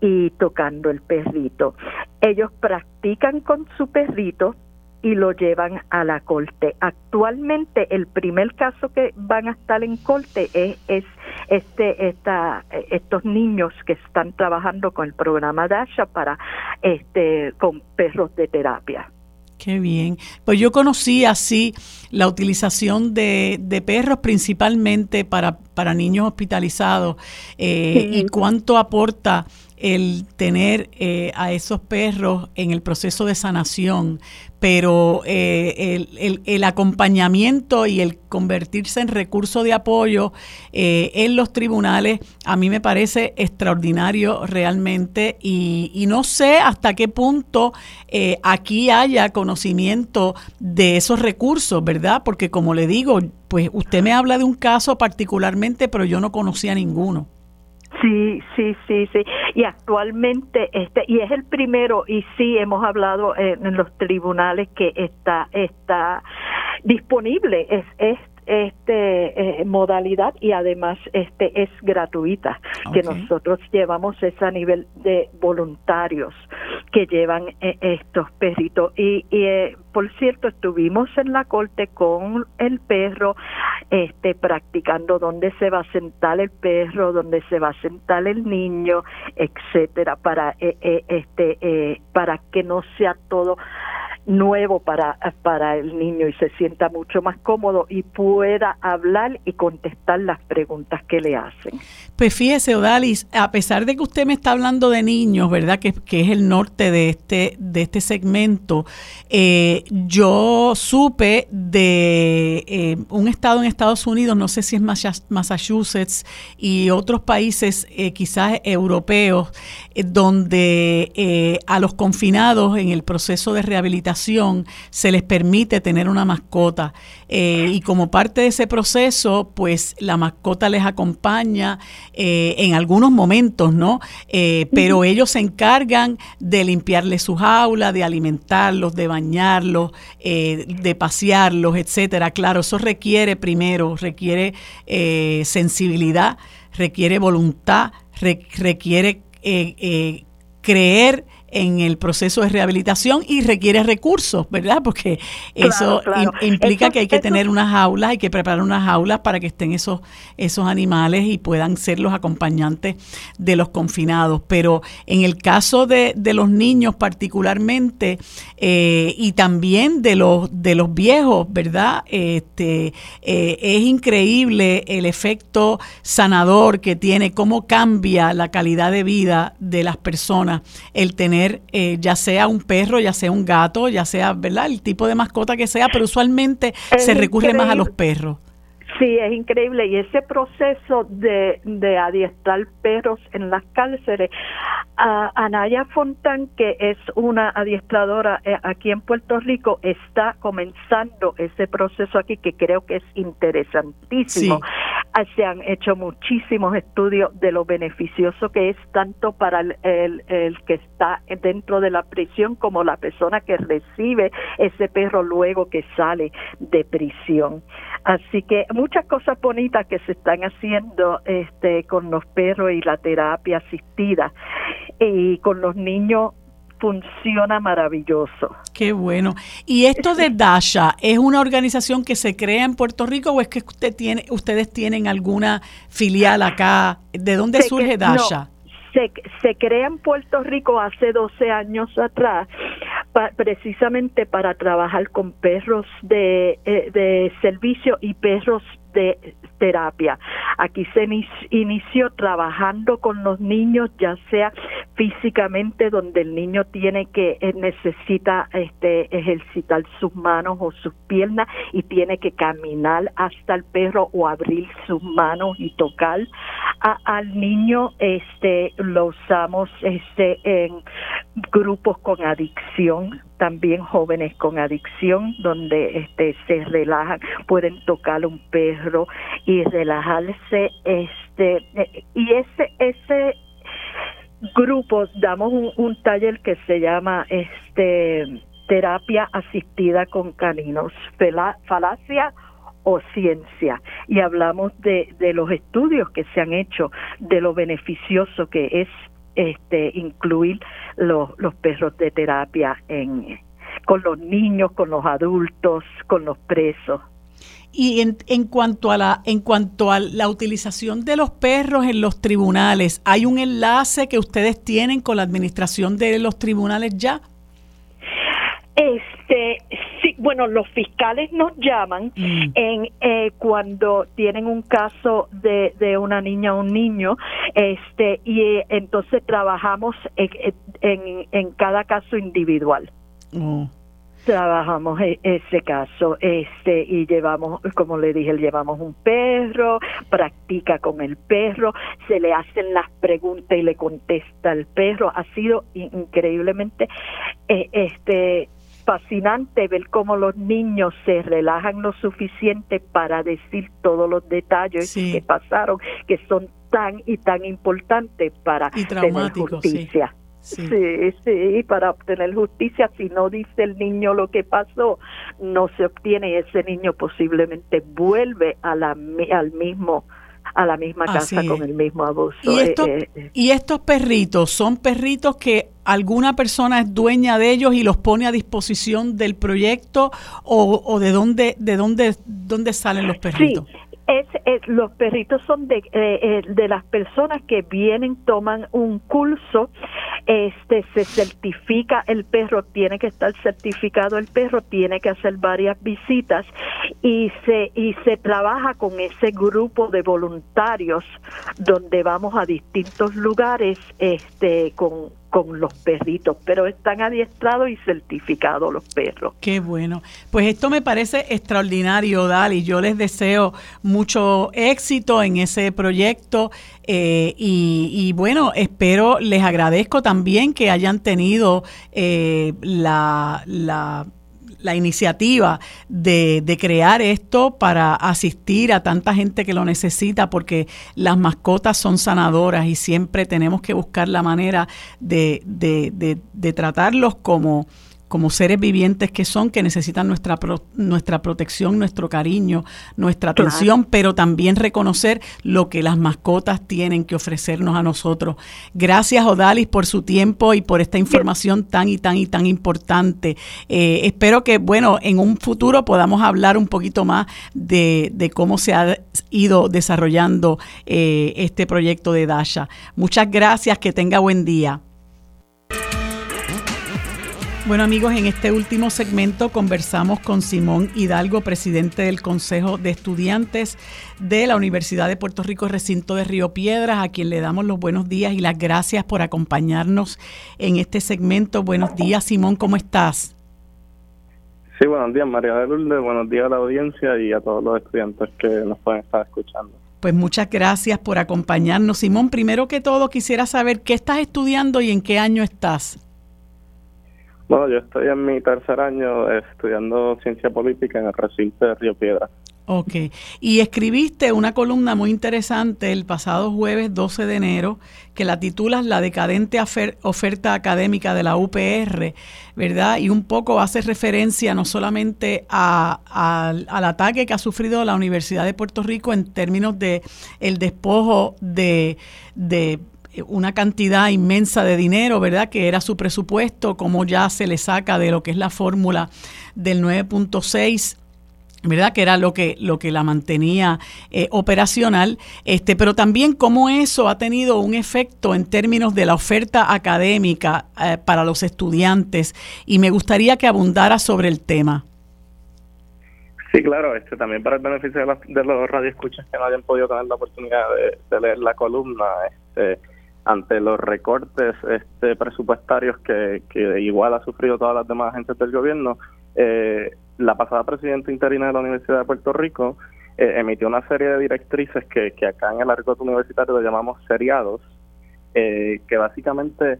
y tocando el perrito. Ellos practican con su perrito y lo llevan a la corte. Actualmente el primer caso que van a estar en corte es, es este esta, estos niños que están trabajando con el programa DASHA para este con perros de terapia. Qué bien. Pues yo conocí así la utilización de, de perros principalmente para, para niños hospitalizados eh, y cuánto aporta el tener eh, a esos perros en el proceso de sanación, pero eh, el, acompañamiento y el convertirse en recurso de apoyo eh, en los tribunales a mí me parece extraordinario realmente y, y no sé hasta qué punto aquí haya conocimiento de esos recursos, ¿verdad? Porque como le digo, pues usted me habla de un caso particularmente, pero yo no conocía ninguno. Sí, sí, sí, sí. Y actualmente este y es el primero y sí hemos hablado en, los tribunales que está está disponible es es este eh, modalidad y además este es gratuita que nosotros llevamos ese nivel de voluntarios que llevan eh, estos perritos. Y, eh, por cierto estuvimos en la corte con el perro este practicando dónde se va a sentar el perro dónde se va a sentar el niño etcétera para este para que no sea todo nuevo para, para el niño y se sienta mucho más cómodo y pueda hablar y contestar las preguntas que le hacen. Pues fíjese, Odalis, a pesar de que usted me está hablando de niños, ¿verdad? Que, es el norte de este, de este segmento, eh, yo supe de eh, un estado en Estados Unidos, no sé si es Massachusetts y otros países eh, quizás europeos, donde a los confinados en el proceso de rehabilitación se les permite tener una mascota. y como parte de ese proceso, pues la mascota les acompaña eh, en algunos momentos, ¿no? Eh, pero ellos se encargan de limpiarles sus aulas, de alimentarlos, de bañarlos, eh, de pasearlos, etcétera. Claro, eso requiere primero, requiere sensibilidad, requiere voluntad, requiere creer en el proceso de rehabilitación y requiere recursos, ¿verdad? Porque eso implica que hay que tener unas aulas, hay que preparar unas aulas para que estén esos, esos animales y puedan ser los acompañantes de los confinados. Pero en el caso de, de los niños particularmente eh, y también de los, de los viejos, ¿verdad? Este, eh, es increíble el efecto sanador que tiene, cómo cambia la calidad de vida de las personas el tener eh, ya sea un perro, ya sea un gato, ya sea, ¿verdad? El tipo de mascota que sea, pero usualmente se recurre más a los perros. Sí, es increíble. Y ese proceso de, de adiestrar perros en las cárceles, Anaya Fontán, que es una adiestradora eh, aquí en Puerto Rico, está comenzando ese proceso aquí que creo que es interesantísimo. Ah, se han hecho muchísimos estudios de lo beneficioso que es tanto para el, el, que está dentro de la prisión como la persona que recibe ese perro luego que sale de prisión. Así que muchas cosas bonitas que se están haciendo este, con los perros y la terapia asistida y con los niños funciona maravilloso. Qué bueno. ¿Y esto de Dasha es una organización que se crea en Puerto Rico o es que usted tiene, ustedes tienen alguna filial acá? ¿De dónde surge Dasha? Se, se crea en Puerto Rico hace 12 años atrás precisamente para trabajar con perros de, eh, de servicio y perros de terapia. Aquí se inició trabajando con los niños, ya sea físicamente donde el niño tiene que eh, necesita este ejercitar sus manos o sus piernas y tiene que caminar hasta el perro o abrir sus manos y tocar al niño este lo usamos este en grupos con adicción también jóvenes con adicción donde este se relajan pueden tocar un perro y relajarse este y ese ese grupo damos un, taller que se llama este terapia asistida con caninos falacia o ciencia y hablamos de, de los estudios que se han hecho de lo beneficioso que es este, incluir los, los perros de terapia en, con los niños, con los adultos, con los presos. Y en, en, cuanto a la en cuanto a la utilización de los perros en los tribunales, ¿hay un enlace que ustedes tienen con la administración de los tribunales ya? Este, sí, bueno, los fiscales nos llaman mm. en eh, cuando tienen un caso de, de una niña o un niño, este, y eh, entonces trabajamos en, en, cada caso individual. Oh. Trabajamos e, ese caso, este, y llevamos, como le dije, llevamos un perro, practica con el perro, se le hacen las preguntas y le contesta el perro. Ha sido increíblemente, eh, este, fascinante ver cómo los niños se relajan lo suficiente para decir todos los detalles que pasaron, que son tan y tan importantes para tener justicia. Sí. Sí. para obtener justicia, si no dice el niño lo que pasó, no se obtiene y ese niño posiblemente vuelve a la, al mismo a la misma casa con el mismo abuso. ¿Y eh, estos, eh, eh. ¿Y estos perritos son perritos que alguna persona es dueña de ellos y los pone a disposición del proyecto o, o de dónde de dónde dónde salen los perritos? Sí. Es, los perritos son de, eh, eh, de las personas que vienen, toman un curso, este se certifica el perro, tiene que estar certificado el perro, tiene que hacer varias visitas y se y se trabaja con ese grupo de voluntarios donde vamos a distintos lugares este con con los perritos, pero están adiestrados y certificados los perros. Qué bueno. Pues esto me parece extraordinario, Dali. Yo les deseo mucho éxito en ese proyecto eh, y, bueno, espero, les agradezco también que hayan tenido eh, la, la la iniciativa de, de, crear esto para asistir a tanta gente que lo necesita, porque las mascotas son sanadoras y siempre tenemos que buscar la manera de, de, de tratarlos como como seres vivientes que son, que necesitan nuestra, nuestra protección, nuestro cariño, nuestra atención, pero también reconocer lo que las mascotas tienen que ofrecernos a nosotros. Gracias, Odalis, por su tiempo y por esta información tan y tan y tan importante. Eh, espero que, bueno, en un futuro podamos hablar un poquito más de, de cómo se ha ido desarrollando eh, este proyecto de Dasha. Muchas gracias, que tenga buen día. Bueno amigos, en este último segmento conversamos con Simón Hidalgo, presidente del Consejo de Estudiantes de la Universidad de Puerto Rico, recinto de Río Piedras, a quien le damos los buenos días y las gracias por acompañarnos en este segmento. Buenos días Simón, ¿cómo estás? Sí, buenos días María de Lourdes, buenos días a la audiencia y a todos los estudiantes que nos pueden estar escuchando. Pues muchas gracias por acompañarnos. Simón, primero que todo quisiera saber qué estás estudiando y en qué año estás. Bueno, yo estoy en mi tercer año estudiando ciencia política en el recinto de Río Piedra. Ok, y escribiste una columna muy interesante el pasado jueves 12 de enero que la titulas La decadente oferta académica de la UPR, ¿verdad? Y un poco hace referencia no solamente al ataque que ha sufrido la Universidad de Puerto Rico en términos de el despojo de, de una cantidad inmensa de dinero, ¿verdad? Que era su presupuesto, como ya se le saca de lo que es la fórmula del 9.6 ¿verdad? Que era lo que, lo que la mantenía eh, operacional, este, pero también cómo eso ha tenido un efecto en términos de la oferta académica eh, para los estudiantes y me gustaría que abundara sobre el tema. Sí, claro, este, también para el beneficio de, los, de los radioescuchas que no hayan podido tener la oportunidad de, de leer la columna, este, ante los recortes este, presupuestarios que, igual ha sufrido todas las demás agencias del gobierno, eh, la pasada presidenta interina de la Universidad de Puerto Rico eh, emitió una serie de directrices que, acá en el argot universitario le llamamos seriados, eh, que básicamente,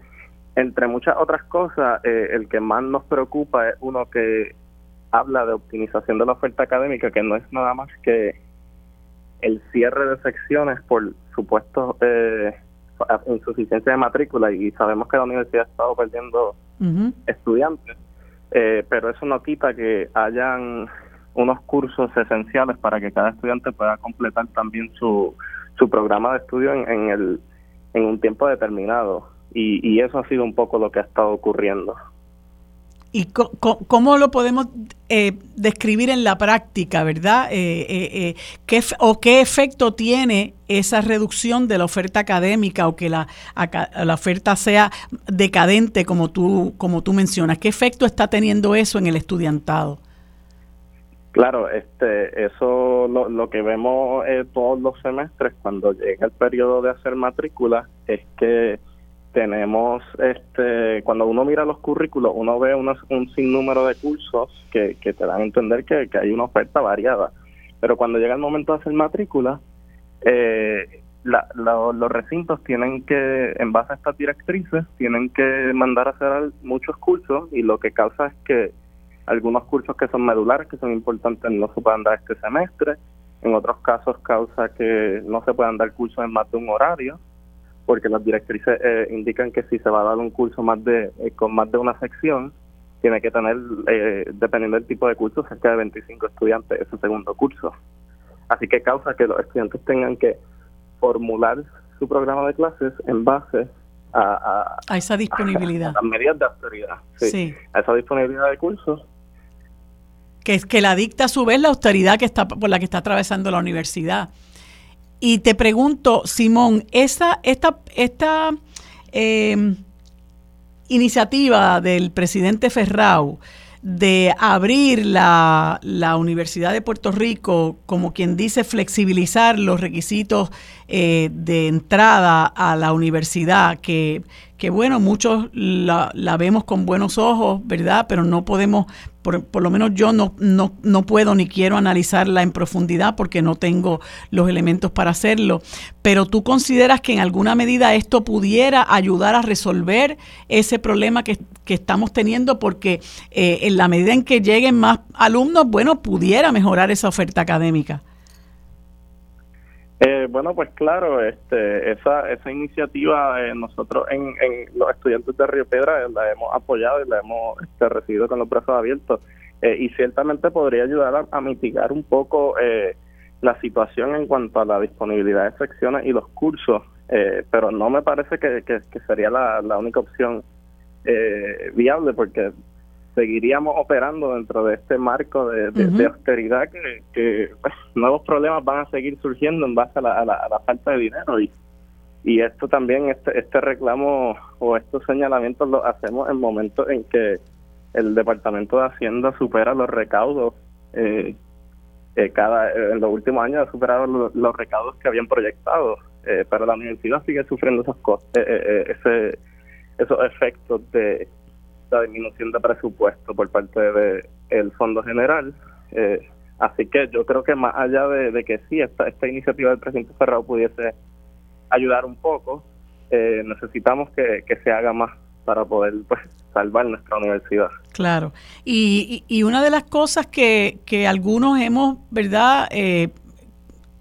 entre muchas otras cosas, el que más nos preocupa es uno que habla de optimización de la oferta académica, que no es nada más que el cierre de secciones por supuestos eh, insuficiencia de matrícula y sabemos que la universidad ha estado perdiendo estudiantes, eh, pero eso no quita que hayan unos cursos esenciales para que cada estudiante pueda completar también su, su programa de estudio en, el, en un tiempo determinado. Y, y eso ha sido un poco lo que ha estado ocurriendo. ¿Y cómo lo podemos eh, describir en la práctica, verdad? Eh, eh, ¿qué, ¿O qué efecto tiene esa reducción de la oferta académica o que la, la oferta sea decadente, como tú, como tú mencionas? ¿Qué efecto está teniendo eso en el estudiantado? Claro, este, eso lo, lo que vemos todos los semestres cuando llega el periodo de hacer matrícula es que tenemos, este, cuando uno mira los currículos, uno ve un sinnúmero de cursos que, que te dan a entender que, hay una oferta variada. Pero cuando llega el momento de hacer matrícula, eh, los recintos tienen que, en base a estas directrices, tienen que mandar a hacer muchos cursos y lo que causa es que algunos cursos que son medulares, que son importantes, no se puedan dar este semestre. En otros casos causa que no se puedan dar cursos en más de un horario porque las directrices eh, indican que si se va a dar un curso más de eh, con más de una sección, tiene que tener, eh, dependiendo del tipo de curso, cerca de 25 estudiantes ese segundo curso. Así que causa que los estudiantes tengan que formular su programa de clases en base a, a, esa disponibilidad. A, las medidas de autoridad, sí, a esa disponibilidad de cursos que, que la dicta a su vez la austeridad que está, por la que está atravesando la universidad. Y te pregunto, Simón, esa, esta, esta eh, iniciativa del presidente Ferrao de abrir la, la, Universidad de Puerto Rico, como quien dice, flexibilizar los requisitos eh, de entrada a la universidad, que, que bueno, muchos la, la, vemos con buenos ojos, ¿verdad? Pero no podemos por, por, lo menos yo no, no, no puedo ni quiero analizarla en profundidad porque no tengo los elementos para hacerlo, pero tú consideras que en alguna medida esto pudiera ayudar a resolver ese problema que, que estamos teniendo porque eh, en la medida en que lleguen más alumnos, bueno, pudiera mejorar esa oferta académica. Eh, bueno, pues claro, este, esa, esa iniciativa eh, nosotros en, en, los estudiantes de Río Piedra la hemos apoyado y la hemos este, recibido con los brazos abiertos. Eh, y ciertamente podría ayudar a, mitigar un poco eh, la situación en cuanto a la disponibilidad de secciones y los cursos, eh, pero no me parece que, que, que sería la, la única opción eh, viable porque seguiríamos operando dentro de este marco de, de, austeridad que, pues, nuevos problemas van a seguir surgiendo en base a la, a la, falta de dinero. Y y esto también este este reclamo o estos señalamientos los hacemos en momentos en que el departamento de hacienda supera los recaudos eh, eh cada en los últimos años ha superado los, recaudos que habían proyectado eh, pero la universidad sigue sufriendo esos costos eh, ese esos efectos de la disminución de presupuesto por parte del el Fondo General. Eh, así que yo creo que más allá de, que sí, esta, esta iniciativa del presidente Ferrado pudiese ayudar un poco, eh, necesitamos que, que, se haga más para poder pues, salvar nuestra universidad. Claro. Y, y, una de las cosas que, que algunos hemos, ¿verdad? Eh,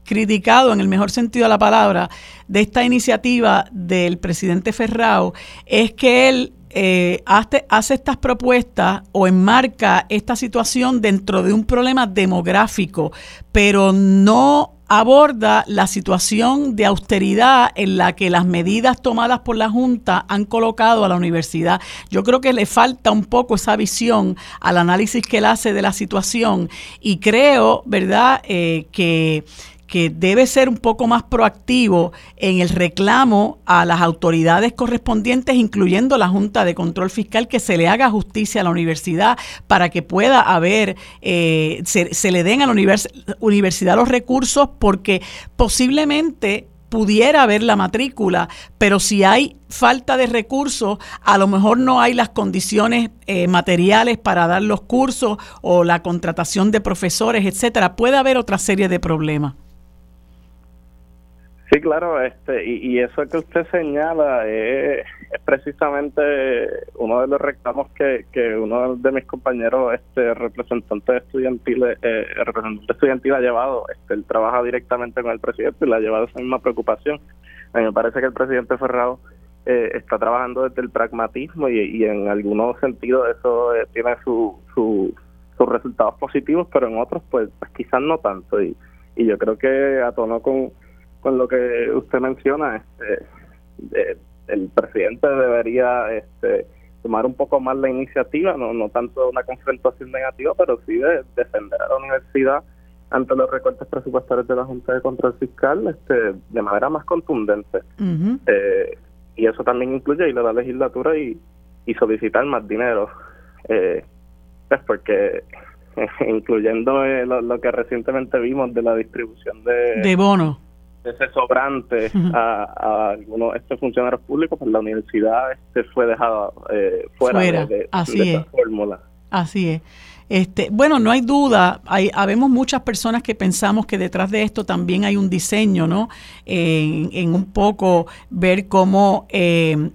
criticado en el mejor sentido de la palabra de esta iniciativa del presidente Ferrao es que él eh, hace, hace estas propuestas o enmarca esta situación dentro de un problema demográfico, pero no aborda la situación de austeridad en la que las medidas tomadas por la Junta han colocado a la universidad. Yo creo que le falta un poco esa visión al análisis que él hace de la situación y creo, ¿verdad?, eh, que que debe ser un poco más proactivo en el reclamo a las autoridades correspondientes, incluyendo la Junta de Control Fiscal, que se le haga justicia a la universidad para que pueda haber, eh, se, le den a la universidad los recursos, porque posiblemente pudiera haber la matrícula, pero si hay falta de recursos, a lo mejor no hay las condiciones eh, materiales para dar los cursos o la contratación de profesores, etcétera. Puede haber otra serie de problemas. Sí, claro, este, y, eso que usted señala es, precisamente uno de los reclamos que, que uno de mis compañeros, este representante estudiantil, eh, representante estudiantil ha llevado, este, él trabaja directamente con el presidente y le ha llevado esa misma preocupación. A mí me parece que el presidente Ferrado eh, está trabajando desde el pragmatismo y, y en algunos sentidos eso eh, tiene su, su, sus resultados positivos, pero en otros pues, pues quizás no tanto. Y, y yo creo que a tono con con lo que usted menciona, este, el presidente debería este, tomar un poco más la iniciativa, no, no tanto una confrontación negativa, pero sí de defender a la universidad ante los recortes presupuestarios de la Junta de Control Fiscal este, de manera más contundente. Eh, y eso también incluye ir a la legislatura y, y solicitar más dinero. Eh, pues porque *laughs* incluyendo eh, lo, que recientemente vimos de la distribución de, de bonos ese sobrante a, algunos estos funcionarios públicos, pues la universidad este fue dejada eh, fuera, de, esa fórmula. Así es. Este, bueno, no hay duda, hay, habemos muchas personas que pensamos que detrás de esto también hay un diseño, ¿no? en, un poco ver cómo eh,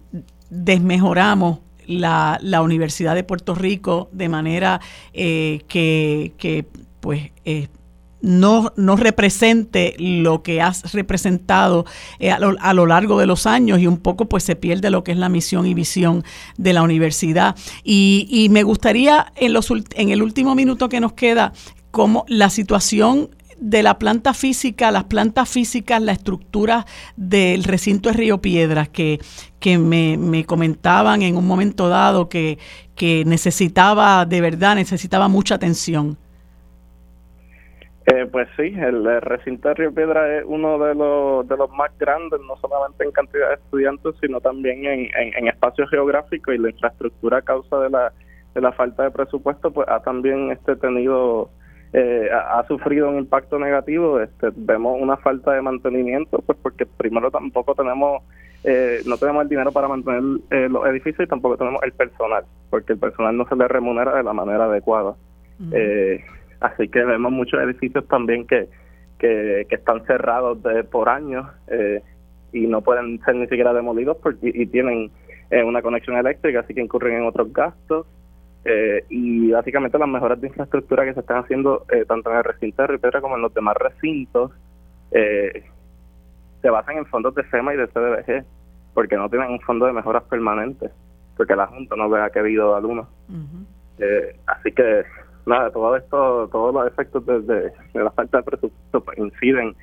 desmejoramos la, la, Universidad de Puerto Rico de manera eh, que, que, pues, eh, no, no represente lo que has representado eh, a, lo, a, lo, largo de los años y un poco pues se pierde lo que es la misión y visión de la universidad. Y, y me gustaría en, los, en el último minuto que nos queda, como la situación de la planta física, las plantas físicas, la estructura del recinto de Río Piedras, que, que me, me, comentaban en un momento dado que, que necesitaba, de verdad, necesitaba mucha atención. Eh, pues sí, el, recinto de Río Piedra es uno de los, de los más grandes, no solamente en cantidad de estudiantes, sino también en, en, espacio geográfico y la infraestructura a causa de la, de la falta de presupuesto, pues ha también este tenido, eh, ha, sufrido un impacto negativo. Este, vemos una falta de mantenimiento, pues porque primero tampoco tenemos, eh, no tenemos el dinero para mantener los edificios y tampoco tenemos el personal, porque el personal no se le remunera de la manera adecuada. eh, Así que vemos muchos edificios también que, que, están cerrados de, por años eh, y no pueden ser ni siquiera demolidos porque, y tienen eh, una conexión eléctrica, así que incurren en otros gastos. Eh, y básicamente las mejoras de infraestructura que se están haciendo tanto en el recinto de Ripera como en los demás recintos se basan en fondos de FEMA y de CDBG porque no tienen un fondo de mejoras permanentes porque la Junta no vea que ha habido algunos. así que nada, todo esto, todos los efectos de, la falta de presupuesto pues, inciden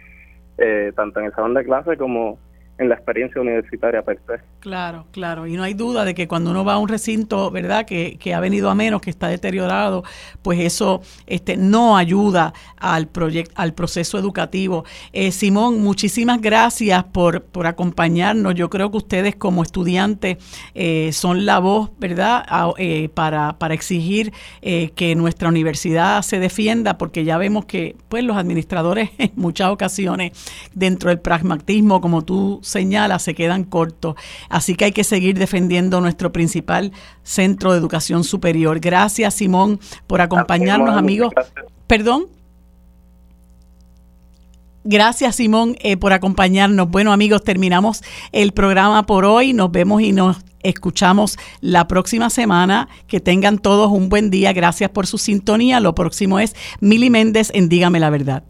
eh, tanto en el salón de clase como en la experiencia universitaria per Claro, claro, y no hay duda de que cuando uno va a un recinto, ¿verdad?, que, que ha venido a menos, que está deteriorado, pues eso este, no ayuda al, proyecto, al proceso educativo. Eh, Simón, muchísimas gracias por, por acompañarnos. Yo creo que ustedes como estudiantes eh, son la voz, ¿verdad?, eh, para, para exigir que nuestra universidad se defienda, porque ya vemos que pues los administradores *laughs* en muchas ocasiones, dentro del pragmatismo, como tú señala, se quedan cortos. Así que hay que seguir defendiendo nuestro principal centro de educación superior. Gracias, Simón, por acompañarnos, amigos. Perdón. Gracias, Simón, eh, por acompañarnos. Bueno, amigos, terminamos el programa por hoy. Nos vemos y nos escuchamos la próxima semana. Que tengan todos un buen día. Gracias por su sintonía. Lo próximo es Mili Méndez en Dígame la Verdad.